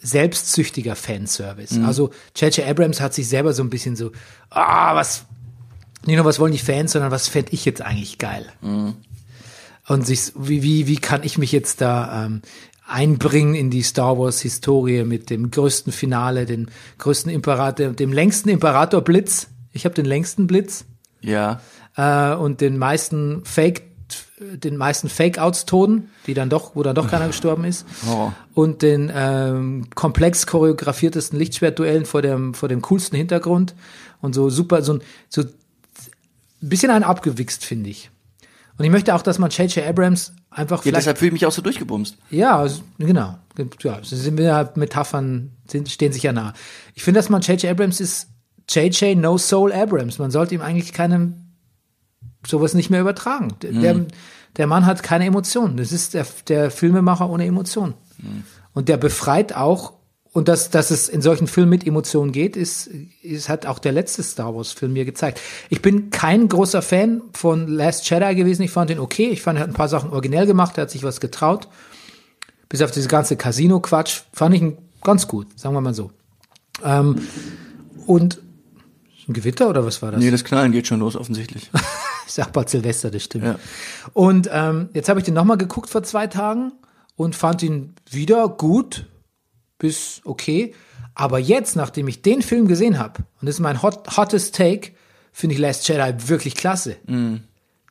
selbstsüchtiger Fanservice. Also, J.J. Abrams hat sich selber so ein bisschen so, ah, was, nicht nur was wollen die Fans, sondern was fände ich jetzt eigentlich geil. Und sich, wie, wie, wie kann ich mich jetzt da ähm, einbringen in die Star Wars Historie mit dem größten Finale, dem größten Imperator, dem längsten Imperator Blitz. Ich habe den längsten Blitz Ja. Äh, und den meisten Fake, den meisten Fake-Outs-Toten, die dann doch, wo dann doch keiner [LAUGHS] gestorben ist, Horror. und den ähm, komplex choreografiertesten Lichtschwertduellen vor dem vor dem coolsten Hintergrund und so super so ein so ein bisschen einen abgewichst finde ich. Und ich möchte auch, dass man J.J. Abrams einfach Ja, deshalb fühle ich mich auch so durchgebumst. ja, genau. Ja, sind wir Metaphern stehen sich ja nah. Ich finde, dass man J.J. Abrams ist JJ No Soul Abrams. Man sollte ihm eigentlich keinem sowas nicht mehr übertragen. Der, der, der Mann hat keine Emotionen. Das ist der, der Filmemacher ohne Emotionen. Und der befreit auch, und dass, dass es in solchen Filmen mit Emotionen geht, ist, ist, hat auch der letzte Star Wars Film mir gezeigt. Ich bin kein großer Fan von Last Jedi gewesen. Ich fand ihn okay. Ich fand, er hat ein paar Sachen originell gemacht. Er hat sich was getraut. Bis auf diese ganze Casino-Quatsch fand ich ihn ganz gut, sagen wir mal so. Ähm, und ein Gewitter oder was war das? Nee, das Knallen geht schon los, offensichtlich. [LAUGHS] Bald Silvester, das stimmt. Ja. Und ähm, jetzt habe ich den nochmal geguckt vor zwei Tagen und fand ihn wieder gut bis okay. Aber jetzt, nachdem ich den Film gesehen habe, und das ist mein hot, hottest Take, finde ich Last Jedi wirklich klasse.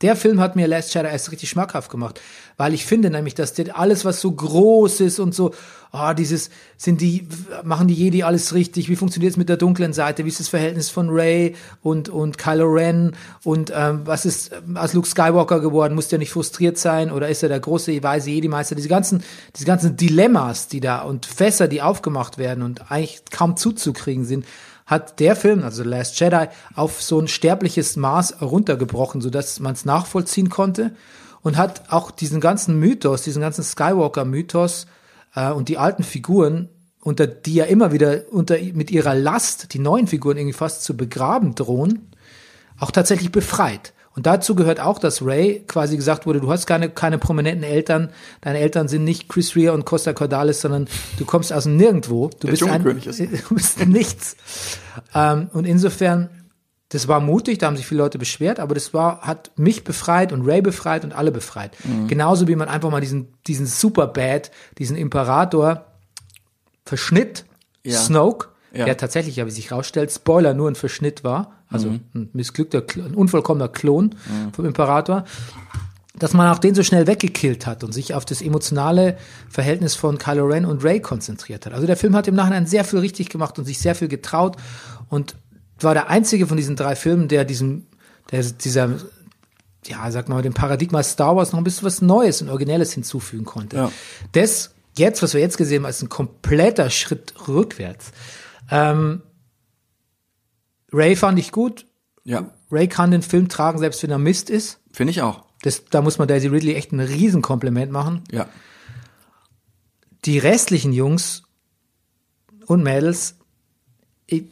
Der Film hat mir Last Jedi erst richtig schmackhaft gemacht, weil ich finde nämlich, dass der alles, was so groß ist und so, ah, dieses, sind die, machen die Jedi alles richtig, wie funktioniert es mit der dunklen Seite, wie ist das Verhältnis von Rey und, und Kylo Ren? Und ähm, was ist aus Luke Skywalker geworden, muss der nicht frustriert sein? Oder ist er der große, weise Jedi-Meister, diese ganzen, diese ganzen Dilemmas, die da und Fässer, die aufgemacht werden und eigentlich kaum zuzukriegen sind, hat der Film, also The Last Jedi, auf so ein sterbliches Maß runtergebrochen, sodass man es nachvollziehen konnte und hat auch diesen ganzen Mythos, diesen ganzen Skywalker-Mythos äh, und die alten Figuren, unter die ja immer wieder unter mit ihrer Last die neuen Figuren irgendwie fast zu begraben drohen, auch tatsächlich befreit. Und dazu gehört auch, dass Ray quasi gesagt wurde, du hast keine, keine prominenten Eltern, deine Eltern sind nicht Chris Rea und Costa Cordalis, sondern du kommst aus Nirgendwo. Du bist ein, [LAUGHS] du bist nichts. Ähm, und insofern, das war mutig, da haben sich viele Leute beschwert, aber das war, hat mich befreit und Ray befreit und alle befreit. Mhm. Genauso wie man einfach mal diesen, diesen Superbad, diesen Imperator verschnitt, Ja. Snoke, Ja. der tatsächlich, ja, wie sich rausstellt, Spoiler, nur ein Verschnitt war, also ein missglückter, ein unvollkommener Klon vom Imperator, dass man auch den so schnell weggekillt hat und sich auf das emotionale Verhältnis von Kylo Ren und Ray konzentriert hat. Also der Film hat im Nachhinein sehr viel richtig gemacht und sich sehr viel getraut und war der einzige von diesen drei Filmen, der diesem, der dieser, ja, sag mal, dem Paradigma Star Wars noch ein bisschen was Neues und Originelles hinzufügen konnte. Ja. Das, jetzt, was wir jetzt gesehen haben, ist ein kompletter Schritt rückwärts. Ähm, Ray fand ich gut. Ja, Ray kann den Film tragen, selbst wenn er Mist ist. finde ich auch. Das, da muss man Daisy Ridley echt ein Riesenkompliment machen. Ja. Die restlichen Jungs und Mädels, ich,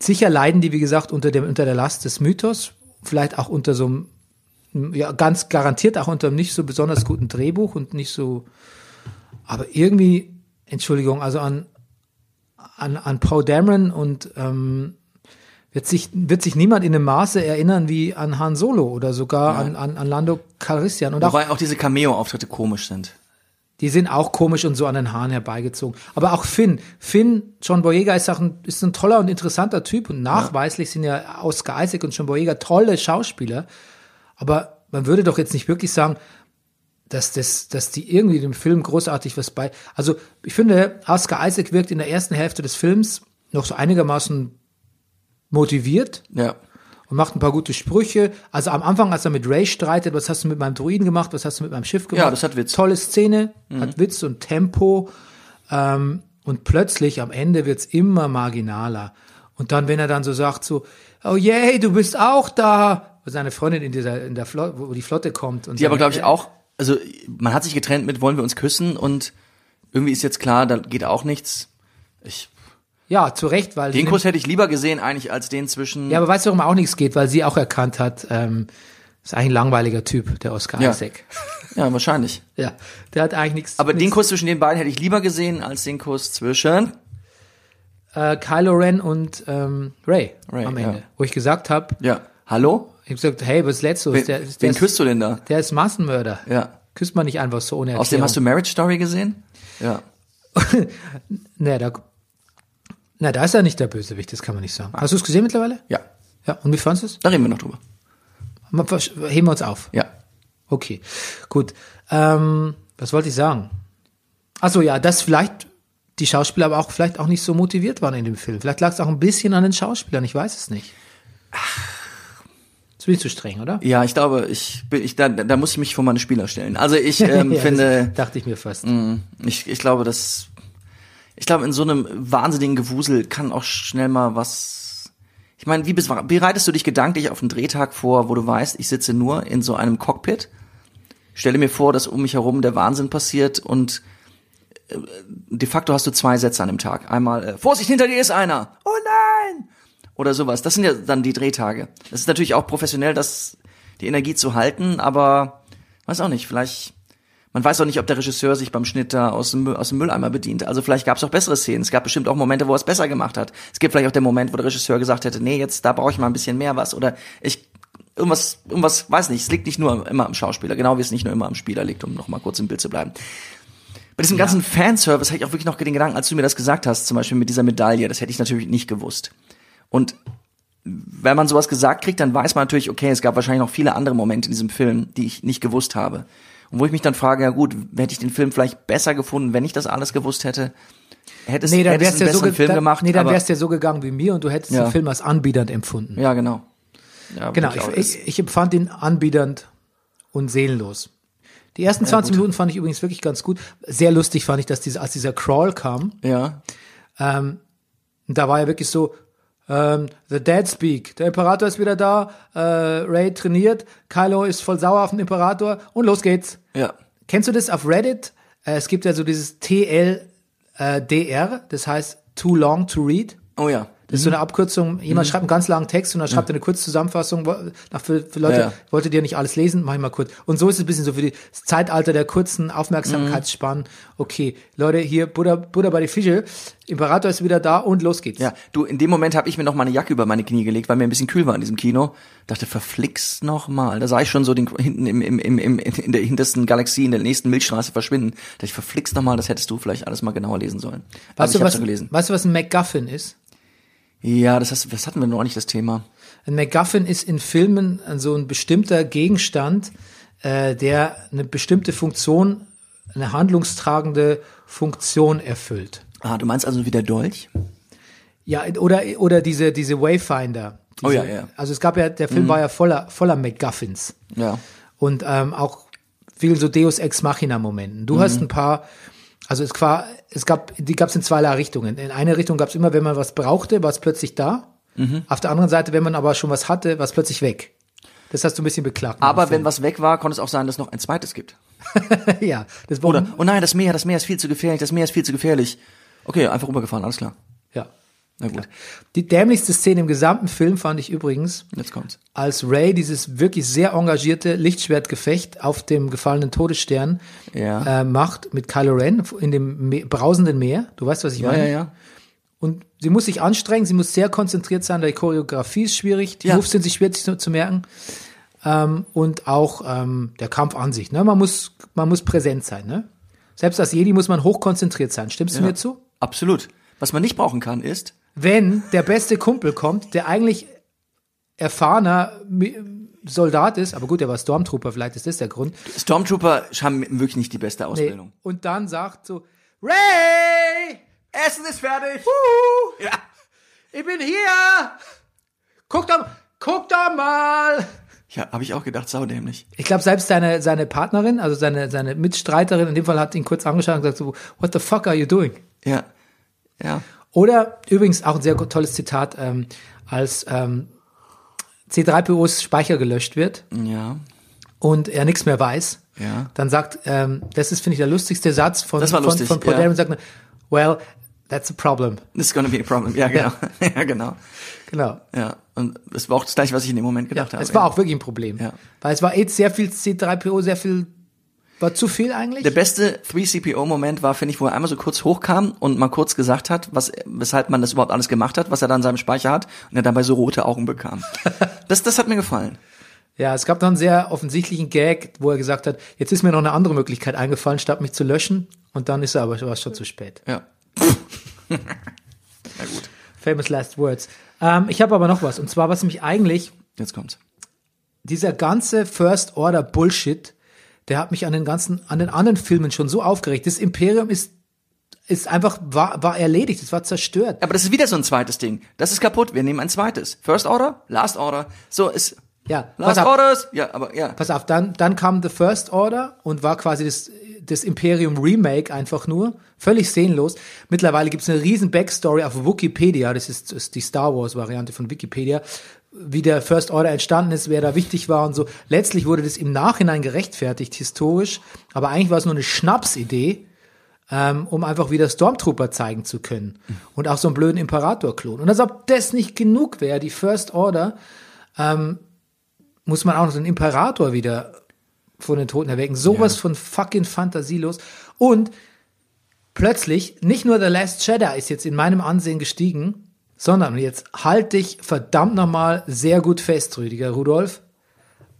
sicher leiden die, wie gesagt, unter, dem, unter der Last des Mythos, vielleicht auch unter so einem, ja, ganz garantiert auch unter einem nicht so besonders guten Drehbuch und nicht so, aber irgendwie, Entschuldigung, also an, an, an Paul Dameron und ähm, wird sich, wird sich niemand in dem Maße erinnern wie an Han Solo oder sogar an, an, an Lando Calrissian. Und auch Wobei auch diese Cameo-Auftritte komisch sind. die sind auch komisch und so an den Haaren herbeigezogen. Aber auch Finn. Finn, John Boyega ist auch ein, ist ein toller und interessanter Typ und nachweislich sind ja Oscar Isaac und John Boyega tolle Schauspieler. Aber man würde doch jetzt nicht wirklich sagen, dass das, dass die irgendwie dem Film großartig was bei. Also ich finde, Oscar Isaac wirkt in der ersten Hälfte des Films noch so einigermaßen motiviert Ja. und macht ein paar gute Sprüche. Also am Anfang, als er mit Ray streitet, was hast du mit meinem Druiden gemacht, was hast du mit meinem Schiff gemacht? Ja, das hat Witz. Tolle Szene, hat Witz und Tempo. Ähm, und plötzlich am Ende wird's immer marginaler. Und dann, wenn er dann so sagt, so, oh yay, du bist auch da, wo seine Freundin in dieser, in der Flotte, wo die Flotte kommt. Und Die aber, glaube ich, auch, also man hat sich getrennt mit, wollen wir uns küssen und irgendwie ist jetzt klar, da geht auch nichts. Ich, Ja, zu Recht, weil. den Kuss hätte ich lieber gesehen eigentlich als den zwischen. Ja, aber weißt du, warum auch nichts geht? Weil sie auch erkannt hat, ähm, ist eigentlich ein langweiliger Typ, der Oscar Ja. Isaac. [LAUGHS] ja wahrscheinlich. Ja, der hat eigentlich nichts. Aber den nichts- Kuss zwischen den beiden hätte ich lieber gesehen als den Kuss zwischen. äh, Kylo Ren und ähm, Ray, Ray, am Ende. ja. Wo ich gesagt habe, Ja. Hallo? Ich hab gesagt, hey, was letztes? Wen, der, der, wen ist, küsst du denn da? der ist Massenmörder. Ja. Küsst man nicht einfach so ohne Erklärung. Außerdem hast du Marriage Story gesehen? Ja. [LAUGHS] Na, da, na, da ist er nicht der Bösewicht, das kann man nicht sagen. Hast du es gesehen mittlerweile? Ja. Ja, und wie fandest du es? Da reden wir noch drüber. Heben wir uns auf. Ja. Okay, gut. Ähm, was wollte ich sagen? Achso, ja, dass vielleicht die Schauspieler aber auch vielleicht auch nicht so motiviert waren in dem Film. Vielleicht lag es auch ein bisschen an den Schauspielern, ich weiß es nicht. Jetzt bin ich zu streng, oder? Ja, ich glaube, ich bin, ich, da, da muss ich mich vor meine Spieler stellen. Also ich [LAUGHS] ähm, Ja, finde, das dachte ich mir fast. ich, ich glaube, dass, ich glaube, in so einem wahnsinnigen Gewusel kann auch schnell mal was Ich meine, wie bereitest du dich gedanklich auf einen Drehtag vor, wo du weißt, ich sitze nur in so einem Cockpit, stelle mir vor, dass um mich herum der Wahnsinn passiert und äh, de facto hast du zwei Sätze an dem Tag. Einmal, äh, Vorsicht, hinter dir ist einer! Oh nein! Oder sowas. Das sind ja dann die Drehtage. Das ist natürlich auch professionell, das, die Energie zu halten, aber weiß auch nicht, vielleicht, man weiß auch nicht, ob der Regisseur sich beim Schnitt da aus dem, aus dem Mülleimer bedient. Also vielleicht gab es auch bessere Szenen. Es gab bestimmt auch Momente, wo er es besser gemacht hat. Es gibt vielleicht auch den Moment, wo der Regisseur gesagt hätte, nee, jetzt, da brauche ich mal ein bisschen mehr was. Oder ich, irgendwas, irgendwas, weiß nicht, es liegt nicht nur immer am Schauspieler, genau wie es nicht nur immer am Spieler liegt, um noch mal kurz im Bild zu bleiben. Bei diesem ganzen Fanservice hatte ich auch wirklich noch den Gedanken, als du mir das gesagt hast, zum Beispiel mit dieser Medaille, das hätte ich natürlich nicht gewusst. Und wenn man sowas gesagt kriegt, dann weiß man natürlich, okay, es gab wahrscheinlich noch viele andere Momente in diesem Film, die ich nicht gewusst habe. Und wo ich mich dann frage, ja gut, hätte ich den Film vielleicht besser gefunden, wenn ich das alles gewusst hätte? Hätte es, Nee, dann hätte es wär's einen ja so, Film dann, gemacht? nee, dann aber- wär's ja so gegangen wie mir und du hättest Ja. den Film als anbiedernd empfunden. Ja, genau. Ja, Genau, ich, ich, ich empfand ihn anbiedernd und seelenlos. Die ersten 20 Minuten fand ich übrigens wirklich ganz gut. Sehr lustig fand ich, dass dieser, als dieser Crawl kam, ja, ähm, da war ja wirklich so, ähm, The Dead Speak, der Imperator ist wieder da, äh, Ray trainiert, Kylo ist voll sauer auf den Imperator und los geht's. ja. Kennst du das auf Reddit? Äh, es gibt ja so dieses TLDR, das heißt Too Long to Read. Oh ja. Das ist so eine Abkürzung. Jemand schreibt einen ganz langen Text und dann schreibt er eine Kurzzusammenfassung. Wo- Nach für, für Leute, Ja, wolltet ihr nicht alles lesen? Mach ich mal kurz. Und so ist es ein bisschen so für das Zeitalter der kurzen Aufmerksamkeitsspannen. Okay, Leute, hier Buddha, Buddha bei die Fische. Imperator ist wieder da und los geht's. Ja, du, in dem Moment habe ich mir noch mal eine Jacke über meine Knie gelegt, weil mir ein bisschen kühl war in diesem Kino. Dachte, verflixt noch mal. Da sah ich schon so den hinten im, im, im, im, in der hintersten Galaxie, in der nächsten Milchstraße verschwinden. Dachte ich, verflixt noch mal, das hättest du vielleicht alles mal genauer lesen sollen. Weißt du, was, weißt du, was ein MacGuffin ist? Ja, das, hast, das hatten wir noch nicht, das Thema. Ein MacGuffin ist in Filmen so ein bestimmter Gegenstand, äh, der eine bestimmte Funktion, eine handlungstragende Funktion erfüllt. Ah, du meinst also wie der Dolch? Ja, oder, oder diese, diese Wayfinder. Diese, Oh ja, ja. Also es gab ja, der Film war ja voller, voller MacGuffins. Ja. Und ähm, auch viel so Deus Ex Machina Momenten. Du hast ein paar, also es war, es gab, die gab es in zweierlei Richtungen. In eine Richtung gab es immer, wenn man was brauchte, war es plötzlich da. Auf der anderen Seite, wenn man aber schon was hatte, war es plötzlich weg. Das hast du ein bisschen beklagt. Aber wenn was weg war, konnte es auch sein, dass es noch ein zweites gibt. [LAUGHS] Ja, das war, Oder, oh nein, das Meer, das Meer ist viel zu gefährlich, das Meer ist viel zu gefährlich. Okay, einfach rübergefahren, alles klar. ja. Na gut, Die dämlichste Szene im gesamten Film fand ich übrigens, jetzt kommt's. als Ray dieses wirklich sehr engagierte Lichtschwertgefecht auf dem gefallenen Todesstern Ja. äh, macht mit Kylo Ren in dem Me brausenden Meer. Du weißt, was ich Ja, meine? ja, ja. Und sie muss sich anstrengen, sie muss sehr konzentriert sein, die Choreografie ist schwierig, die Ja. Moves sind sich schwer zu, zu merken. Ähm, und auch ähm, der Kampf an sich. Ne? Man, muss, man muss präsent sein. Ne? Selbst als Jedi muss man hochkonzentriert sein. Stimmst du mir zu? Absolut. Was man nicht brauchen kann, ist, wenn der beste Kumpel kommt, der eigentlich erfahrener Soldat ist, aber gut, der war Stormtrooper, vielleicht ist das der Grund. Stormtrooper haben wirklich nicht die beste Nee. Ausbildung. Und dann sagt so, Ray, Essen ist fertig! Huhu, Ja. ich bin hier. Guck doch, guck doch mal. Ja, habe ich auch gedacht, saudämlich. Ich glaube, selbst seine, seine Partnerin, also seine, seine Mitstreiterin, in dem Fall hat ihn kurz angeschaut und gesagt so, what the fuck are you doing? Ja. Ja. Oder übrigens auch ein sehr tolles Zitat, ähm, als ähm, C3POs Speicher gelöscht wird, Ja. und er nichts mehr weiß, Ja. dann sagt, ähm, das ist, finde ich, der lustigste Satz von, von, lustig, von Paul ja. Sagt, well, that's a problem. This is gonna be a problem. Ja, genau. Ja, [LAUGHS] genau. Genau. Ja. Und das war auch das gleiche, was ich in dem Moment Ja, gedacht habe. es war auch wirklich ein Problem. Ja. Weil es war jetzt sehr viel C3PO, sehr viel, war zu viel eigentlich. Der beste 3CPO-Moment war, finde ich, wo er einmal so kurz hochkam und mal kurz gesagt hat, was, weshalb man das überhaupt alles gemacht hat, was er da in seinem Speicher hat und er dabei so rote Augen bekam. [LAUGHS] das, das hat mir gefallen. ja, es gab einen sehr offensichtlichen Gag, wo er gesagt hat, jetzt ist mir noch eine andere Möglichkeit eingefallen, statt mich zu löschen. Und dann ist er aber war schon zu spät. Ja. [LAUGHS] Na gut, Famous last words. Ähm, ich habe aber noch was. Und zwar, was mich eigentlich jetzt kommt's. dieser ganze First Order Bullshit, der hat mich an den ganzen, an den anderen Filmen schon so aufgeregt. Das Imperium ist, ist einfach, war, war erledigt, es war zerstört. Aber das ist wieder so ein zweites Ding. Das ist kaputt. Wir nehmen ein zweites. First Order, Last Order. So ist Ja, Last auf, Orders. Ja, aber ja. pass auf, dann, dann kam The First Order und war quasi das, das Imperium Remake einfach nur. Völlig sehnlos. Mittlerweile gibt's eine riesen Backstory auf Wikipedia. Das ist, ist die Star Wars Variante von Wikipedia. Wie der First Order entstanden ist, wer da wichtig war und so. Letztlich wurde das im Nachhinein gerechtfertigt, historisch. Aber eigentlich war es nur eine Schnapsidee, ähm, um einfach wieder Stormtrooper zeigen zu können. Und auch so einen blöden Imperator-Klon. Und als ob das nicht genug wäre, die First Order, ähm, muss man auch noch den Imperator wieder von den Toten erwecken. Sowas von fucking fantasielos. Und plötzlich, nicht nur The Last Jedi ist jetzt in meinem Ansehen gestiegen, sondern jetzt halt dich verdammt nochmal sehr gut fest, Rüdiger Rudolf.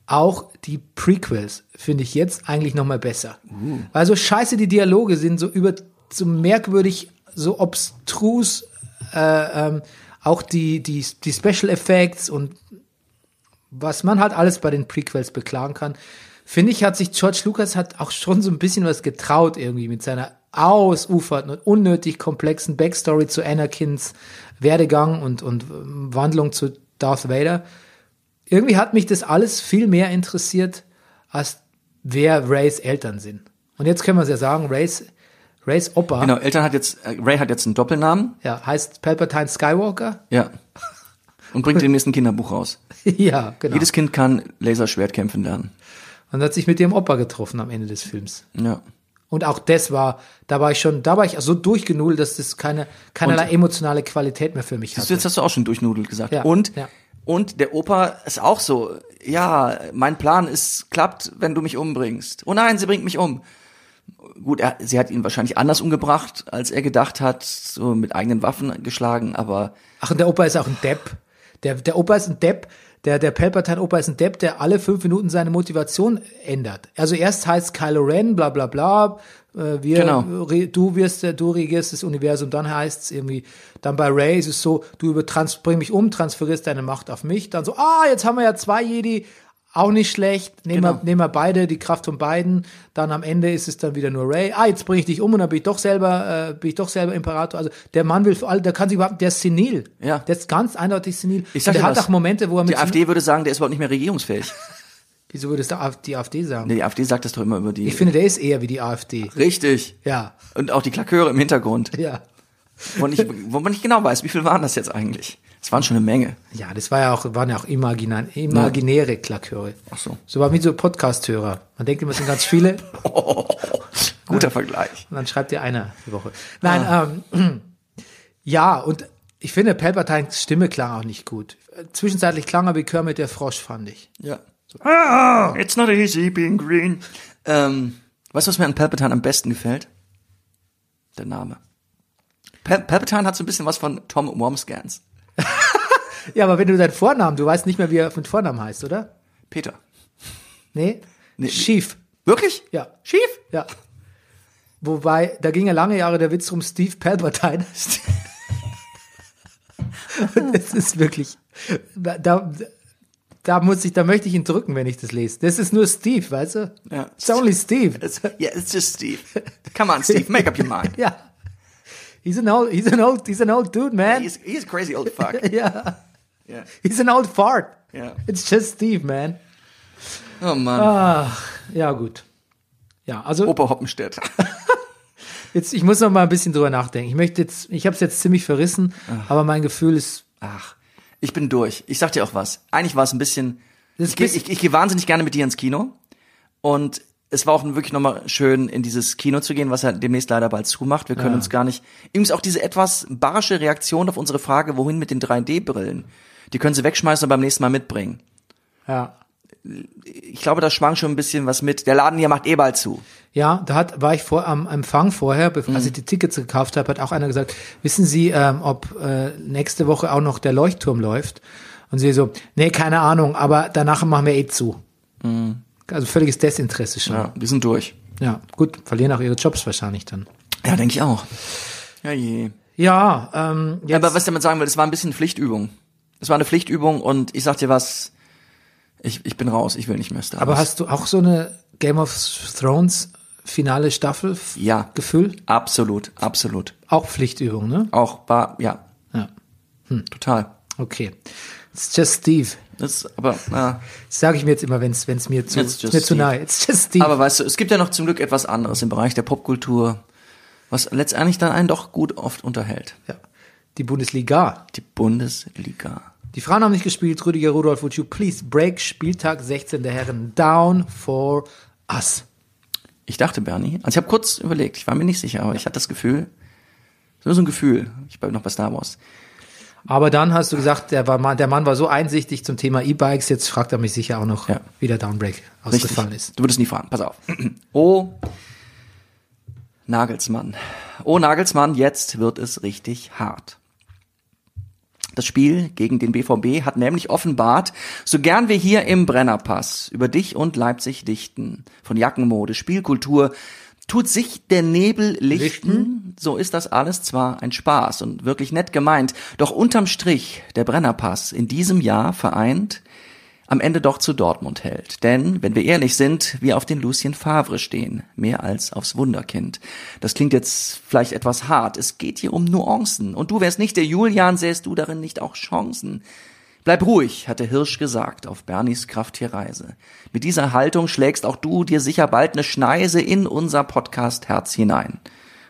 Auch die Prequels finde ich jetzt eigentlich nochmal besser. Weil so scheiße die Dialoge sind, so über, so merkwürdig, so obstrus, äh, ähm, auch die, die, die Special Effects und was man halt alles bei den Prequels beklagen kann, finde ich, hat sich George Lucas hat auch schon so ein bisschen was getraut irgendwie mit seiner ausufernden und unnötig komplexen Backstory zu Anakins Werdegang und, und ähm, Wandlung zu Darth Vader. Irgendwie hat mich das alles viel mehr interessiert, als wer Rays Eltern sind. Und jetzt können wir es ja sagen, Rays, Rays Opa, Genau, Eltern hat jetzt, äh, Ray hat jetzt einen Doppelnamen. ja, heißt Palpatine Skywalker. Ja. Und bringt demnächst ein Kinderbuch raus. [LAUGHS] ja, genau. Jedes Kind kann Laserschwert kämpfen lernen. und hat sich mit ihrem Opa getroffen am Ende des Films. Ja. Und auch das war, da war ich schon, da war ich so durchgenudelt, dass das keine, keinerlei emotionale Qualität mehr für mich du, jetzt hast du auch schon durchnudelt gesagt. Ja, Und, ja. und der Opa ist auch so, ja, mein Plan ist, klappt, wenn du mich umbringst. Oh nein, sie bringt mich um. Gut, er, sie hat ihn wahrscheinlich anders umgebracht, als er gedacht hat, so mit eigenen Waffen geschlagen, aber Ach, und der Opa ist auch ein Depp. Der, der Opa ist ein Depp. Der, der Palpatine-Opa ist ein Depp, der alle fünf Minuten seine Motivation ändert. Also erst heißt Kylo Ren, bla bla bla, äh, wir, Genau. re, du wirst, äh, du regierst das Universum, dann heißt es irgendwie, dann bei Ray ist es so, du übertrans, bring mich um, transferierst deine Macht auf mich, dann so, ah, jetzt haben wir ja zwei Jedi, auch nicht schlecht, nehmen, Genau. wir, nehmen wir beide, die Kraft von beiden, dann am Ende ist es dann wieder nur Ray, ah, jetzt bring ich dich um und dann bin ich doch selber, äh, bin ich doch selber Imperator, also der Mann will der kann sich überhaupt, der ist senil, Ja. der ist ganz eindeutig senil, ich sag und der hat was, auch Momente, wo er mit, die AfD würde sagen, der ist überhaupt nicht mehr regierungsfähig. [LAUGHS] wieso würde es die AfD sagen? Nee, die AfD sagt das doch immer über die. Ich finde, der ist eher wie die AfD, Richtig. ja, Und auch die Klaköre im Hintergrund. ja. Wo, nicht, wo man nicht genau weiß, wie viel waren das jetzt eigentlich? Es waren schon eine Menge. Ja, das war ja auch, waren ja auch imaginar, imaginäre Klaköre. Ach so. So war wie so Podcast-Hörer. Man denkt immer, es sind ganz viele. [LAUGHS] Guter Vergleich. Und dann schreibt ihr einer die Woche. Nein, ähm, [CLEARS THROAT] ja, und ich finde, Palpatines Stimme klang auch nicht gut. Zwischenzeitlich klang er wie Kermit der Frosch, fand ich. Ja. Ah, it's not easy being green. Ähm, weißt du, was mir an Palpatine am besten gefällt? Der Name. Pal Palpatine hat so ein bisschen was von Tom Wormscans. [LAUGHS] Ja, aber wenn du deinen Vornamen, du weißt nicht mehr, wie er mit Vornamen heißt, oder? Peter. Nee? Nee, Schief. Wirklich? Ja. Schief? Ja. Wobei, da ging ja lange Jahre der Witz um Steve Palpatine. [LAUGHS] Und das ist wirklich, da, da, da muss ich, da möchte ich ihn drücken, wenn ich das lese. Das ist nur Steve, weißt du? Ja. It's only Steve. [LAUGHS] It's, yeah, it's just Steve. Come on, Steve, make up your mind. Ja. He's an old, he's an old, he's an old dude, man. He's, he's a crazy old fuck. [LAUGHS] ja. Yeah. He's an old fart. Ja. It's just Steve, man. Oh Mann. Ach, ja, gut. Ja, also Opa Hoppenstedt. [LAUGHS] jetzt, ich muss noch mal ein bisschen drüber nachdenken. Ich möchte jetzt, ich habe es jetzt ziemlich verrissen, aber mein Gefühl ist, Ach, ich bin durch. Ich sag dir auch was. Eigentlich war es ein bisschen. Ich, bisschen- ich, ich gehe wahnsinnig gerne mit dir ins Kino. Und es war auch wirklich nochmal schön, in dieses Kino zu gehen, was ja demnächst leider bald zumacht. Wir können uns gar nicht. Übrigens auch diese etwas barsche Reaktion auf unsere Frage, wohin mit den 3D-Brillen. Die können sie wegschmeißen und beim nächsten Mal mitbringen. ja, Ich glaube, da schwang schon ein bisschen was mit. Der Laden hier macht eh bald zu. Ja, da hat, war ich vor am Empfang vorher, bevor, als ich die Tickets gekauft habe, hat auch einer gesagt, wissen Sie, ähm, ob äh, nächste Woche auch noch der Leuchtturm läuft? Und sie so, nee, keine Ahnung, aber danach machen wir eh zu. Also völliges Desinteresse schon. Ja. Ja, wir sind durch. gut, verlieren auch ihre Jobs wahrscheinlich dann. Ja, denke ich auch. Ja, je. Ja, ähm, jetzt, Aber was ich damit sagen will, es war ein bisschen Pflichtübung. Es war eine Pflichtübung und ich sag dir was, ich, ich bin raus, ich will nicht mehr Star aber hast du auch so eine Game of Thrones finale Staffel Ja. Gefühl? Absolut, absolut. Auch Pflichtübung, ne? Auch war, ja, Ja. total. Okay. It's just Steve. Das, aber, na, Das sage ich mir jetzt immer, wenn es mir zu, mir zu nahe. Steve. aber weißt du, es gibt ja noch zum Glück etwas anderes im Bereich der Popkultur, was letztendlich dann einen doch gut oft unterhält. ja. Die Bundesliga. Die Bundesliga. Die Frauen haben nicht gespielt. Rüdiger Rudolph, would you please break Spieltag 16 der Herren down for us? Ich dachte, Bernie, also ich habe kurz überlegt, ich war mir nicht sicher, aber ich hatte das Gefühl, nur so ein Gefühl, ich bleibe noch bei Star Wars. Aber dann hast du gesagt, der, war, Mann- der Mann war so einsichtig zum Thema E-Bikes, jetzt fragt er mich sicher auch noch, Ja. wie der Downbreak Richtig. ausgefallen ist. Du würdest nie fragen. Pass auf. Oh, Nagelsmann. Oh, Nagelsmann, jetzt wird es richtig hart. Das Spiel gegen den BVB hat nämlich offenbart, so gern wir hier im Brennerpass über dich und Leipzig dichten, von Jackenmode, Spielkultur, tut sich der Nebel lichten, so ist das alles zwar ein Spaß und wirklich nett gemeint, doch unterm Strich der Brennerpass in diesem Jahr vereint am Ende doch zu Dortmund hält. Denn, wenn wir ehrlich sind, wir auf den Lucien Favre stehen, mehr als aufs Wunderkind. Das klingt jetzt vielleicht etwas hart, es geht hier um Nuancen. Und du wärst nicht der Julian, sähst du darin nicht auch Chancen. Bleib ruhig, hat der Hirsch gesagt, auf Bernies Krafttierreise. Mit dieser Haltung schlägst auch du dir sicher bald eine Schneise in unser Podcast-Herz hinein.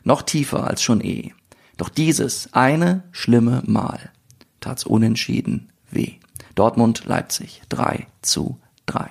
Noch tiefer als schon eh. Doch dieses eine schlimme Mal tat's unentschieden weh. Dortmund, Leipzig, 3 zu 3.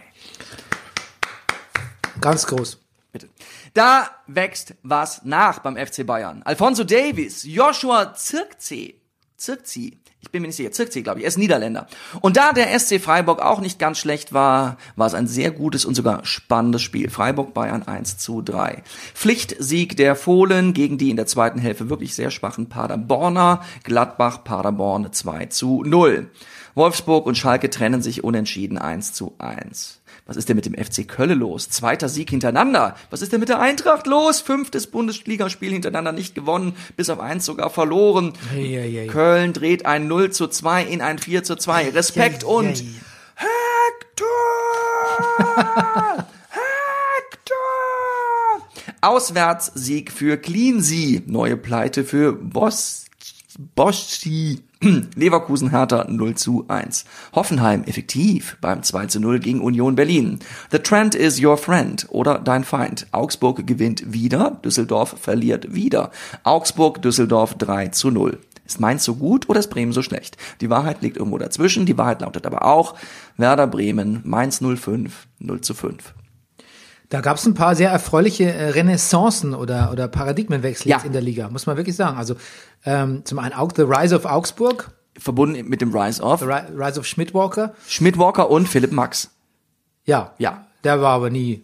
Ganz groß. Bitte. Da wächst was nach beim FC Bayern. Alfonso Davies, Joshua Zirkzee, Zirkzee, ich bin mir nicht sicher, Zirkzee, glaube ich, er ist Niederländer. Und da der SC Freiburg auch nicht ganz schlecht war, war es ein sehr gutes und sogar spannendes Spiel. Freiburg Bayern 1 zu 3. Pflichtsieg der Fohlen gegen die in der zweiten Hälfte wirklich sehr schwachen Paderborner. Gladbach Paderborn 2 zu 0. Wolfsburg und Schalke trennen sich unentschieden 1 zu 1. Was ist denn mit dem FC Köln los? Zweiter Sieg hintereinander. Was ist denn mit der Eintracht los? Fünftes Bundesligaspiel hintereinander nicht gewonnen, bis auf eins sogar verloren. Eieiei. Köln dreht ein 0 zu 2 in ein 4 zu 2. Respekt und Hector! [LAUGHS] Hector! Auswärtssieg für Cleansea. Neue Pleite für Boss, Boschi. [CLEARS THROAT] Leverkusen Hertha 0 zu 1. Hoffenheim effektiv beim 2 zu 0 gegen Union Berlin. The trend is your friend oder dein Feind. Augsburg gewinnt wieder, Düsseldorf verliert wieder. Augsburg, Düsseldorf 3 zu 0. Ist Mainz so gut oder ist Bremen so schlecht? Die Wahrheit liegt irgendwo dazwischen. Die Wahrheit lautet aber auch Werder Bremen, Mainz 05, 0 zu 5. Da gab es ein paar sehr erfreuliche äh, Renaissancen oder, oder Paradigmenwechsel Ja. in der Liga, muss man wirklich sagen. Also ähm, zum einen auch The Rise of Augsburg, Verbunden mit dem Rise of The Ri- Rise of Schmidwalker. Schmidt-Walker und Philipp Max. Ja, Ja. der war aber nie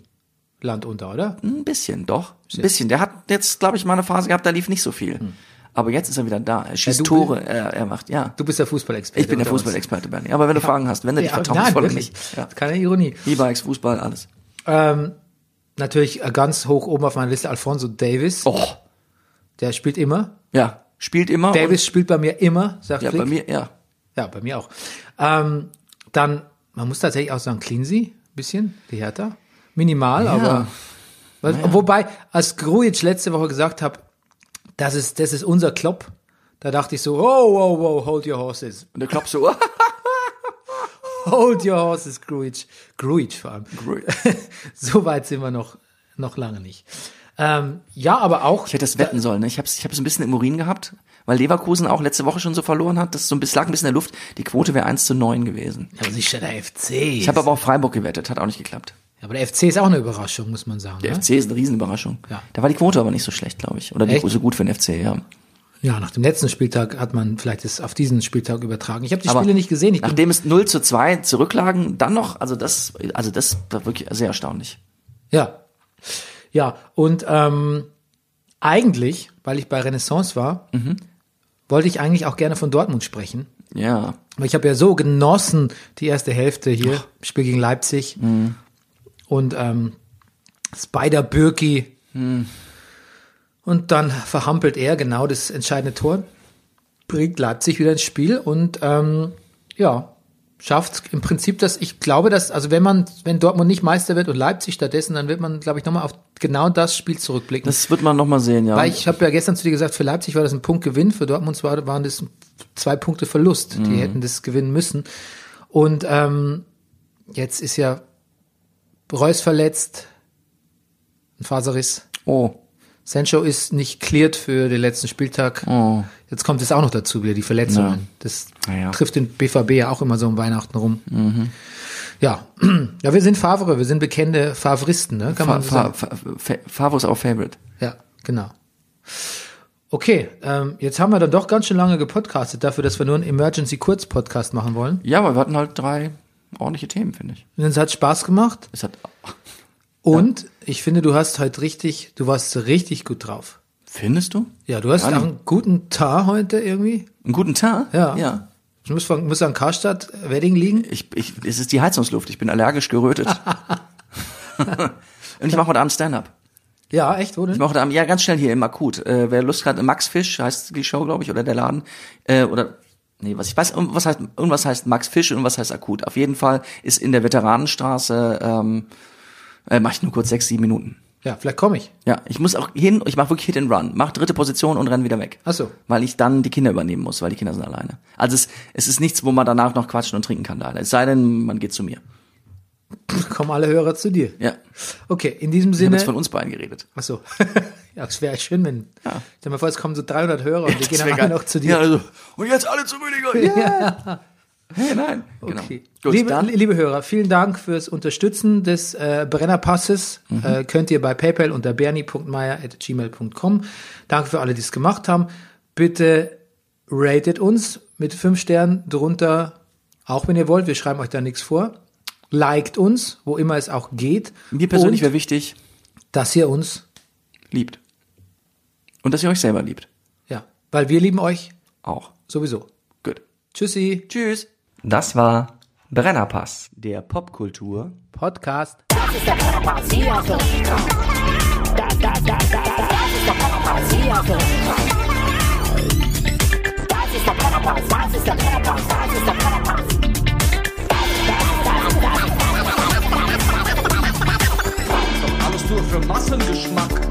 Land unter, oder? Ein bisschen, doch. Ein bisschen. Der hat jetzt, glaube ich, mal eine Phase gehabt, da lief nicht so viel. Aber jetzt ist er wieder da. Er schießt Hm. du Tore, er, er macht, ja. Du bist der Fußballexperte. Ich bin der. Fußballexperte, Bernie. Aber wenn du Fragen hast, wende dich Ja, vertrauensvoll an wirklich. mich. Ja. Keine Ironie. E-Bikes, Fußball, alles. Ähm, natürlich äh, ganz hoch oben auf meiner Liste Alfonso Davis. Oh, Der spielt immer. ja. Spielt immer. Davis spielt bei mir immer, sagt ja, Flick. bei mir, ja. Ja, bei mir auch. Ähm, dann, man muss tatsächlich auch sagen, Cleansey, bisschen, die Hertha. Minimal, aber. Was, Wobei, als Grujic letzte Woche gesagt hat, das ist, das ist unser Klopp, da dachte ich so, oh, oh, oh, hold your horses. Und der klopft so, [LAUGHS] [LAUGHS] Hold your horses, Grujic. Grujic vor allem. Grujic. [LAUGHS] so weit sind wir noch, noch lange nicht. Ähm, ja, aber auch. ich hätte das wetten sollen. Ne? Ich habe ich hab so ein bisschen im Urin gehabt, weil Leverkusen auch letzte Woche schon so verloren hat. Das so ein bisschen, lag ein bisschen in der Luft. Die Quote wäre 1 zu 9 gewesen. Ja, sicher der FC. Ich habe aber auf Freiburg gewettet, hat auch nicht geklappt. aber der FC ist auch eine Überraschung, muss man sagen. Der ne? FC ist eine Riesenüberraschung. Ja. Da war die Quote aber nicht so schlecht, glaube ich. Oder? Quote so gut für den FC, ja. Ja, nach dem letzten Spieltag hat man vielleicht es auf diesen Spieltag übertragen. Ich habe die Aber Spiele nicht gesehen. Ich Nachdem es 0 zu 2 zurücklagen, dann noch, also das, also das war wirklich sehr erstaunlich. ja, ja. Und ähm, eigentlich, weil ich bei Renaissance war, wollte ich eigentlich auch gerne von Dortmund sprechen. Ja. Aber ich habe ja so genossen die erste Hälfte hier, im Spiel gegen Leipzig. Und ähm, Spider Birki. Und dann verhampelt er genau das entscheidende Tor, bringt Leipzig wieder ins Spiel und ähm, ja, schafft im Prinzip das, ich glaube, dass, also wenn man, wenn Dortmund nicht Meister wird und Leipzig stattdessen, dann wird man, glaube ich, nochmal auf genau das Spiel zurückblicken. Das wird man noch mal sehen, ja. Weil ich habe ja gestern zu dir gesagt, für Leipzig war das ein Punktgewinn, für Dortmund war, waren das zwei Punkte Verlust. Die Mhm. hätten das gewinnen müssen. Und ähm, jetzt ist ja Reus verletzt, ein Faserriss. oh, Sancho ist nicht cleared für den letzten Spieltag. oh. Jetzt kommt es auch noch dazu, wieder die Verletzungen. Ja. Das Naja. trifft den BVB ja auch immer so um Weihnachten rum. Ja. [CLEARS THROAT] ja, wir sind Favre, wir sind bekannte Favristen, ne? Kann man so sagen. Fa Fa Favos our favorite. Ja, genau. Okay, ähm, jetzt haben wir dann doch ganz schön lange gepodcastet dafür, dass wir nur einen Emergency-Kurz-Podcast machen wollen. Ja, aber wir hatten halt drei ordentliche Themen, finde ich. Und es hat Spaß gemacht. Es hat, Und ich finde, du hast heute richtig, du warst richtig gut drauf. findest du? Ja, du hast auch einen guten Tag heute irgendwie. Einen guten Tag? Ja. Ja. Du musst, von- musst an Karstadt Wedding liegen. Ich, ich, es ist die Heizungsluft. Ich bin allergisch gerötet. [LAUGHS] [LAUGHS] Und ich mache heute Abend Stand-up. Ja, echt, wo Ich mache heute Abend, ja, ganz schnell hier im Akut. Äh, wer Lust hat, Max Fisch heißt die Show, glaube ich, oder der Laden. Äh, oder, nee, was ich weiß, irgendwas heißt, irgendwas heißt Max Fisch und was heißt Akut. Auf jeden Fall ist in der Veteranenstraße, ähm, äh, mache ich nur kurz sechs, sieben Minuten. Ja, vielleicht komme ich. Ja, ich muss auch hin, ich mache wirklich Hit and Run, mach dritte Position und renn wieder weg. Ach so. Weil ich dann die Kinder übernehmen muss, weil die Kinder sind alleine. Also es, es ist nichts, wo man danach noch quatschen und trinken kann, leider. Es sei denn, man geht zu mir. [LAUGHS] Kommen alle Hörer zu dir. Ja, Okay, in diesem ich habe Sinne. jetzt von uns beiden geredet. Ach so. [LAUGHS] ja, es wäre schön, wenn. Ja. Stell mal vor, es kommen so 300 Hörer und wir Das gehen dann alle noch zu dir. Ja, also, und jetzt alle zu Rüdiger. [LAUGHS] Yeah. Hey, nein. Genau. Okay. Gut, liebe, dann. liebe Hörer, vielen Dank fürs Unterstützen des äh, Brennerpasses. Mhm. Äh, könnt ihr bei PayPal unter bernie.meier.gmail.com. Danke für alle, die es gemacht haben. Bitte ratet uns mit fünf Sternen drunter, auch wenn ihr wollt. Wir schreiben euch da nichts vor. Liked uns, wo immer es auch geht. Mir persönlich wäre wichtig, dass ihr uns, liebt. Und dass ihr euch selber liebt. ja, weil wir lieben euch Auch. sowieso. Gut. Tschüssi. Tschüss. Das war Brennerpass. Der Popkultur. Podcast. Das ist der Brennerpass, hier drauf. Das, ist der Brennerpass, hier. Das ist der Brennerpass, das ist der Brennerpass, das ist der Brennerpass. Alles nur für Massengeschmack.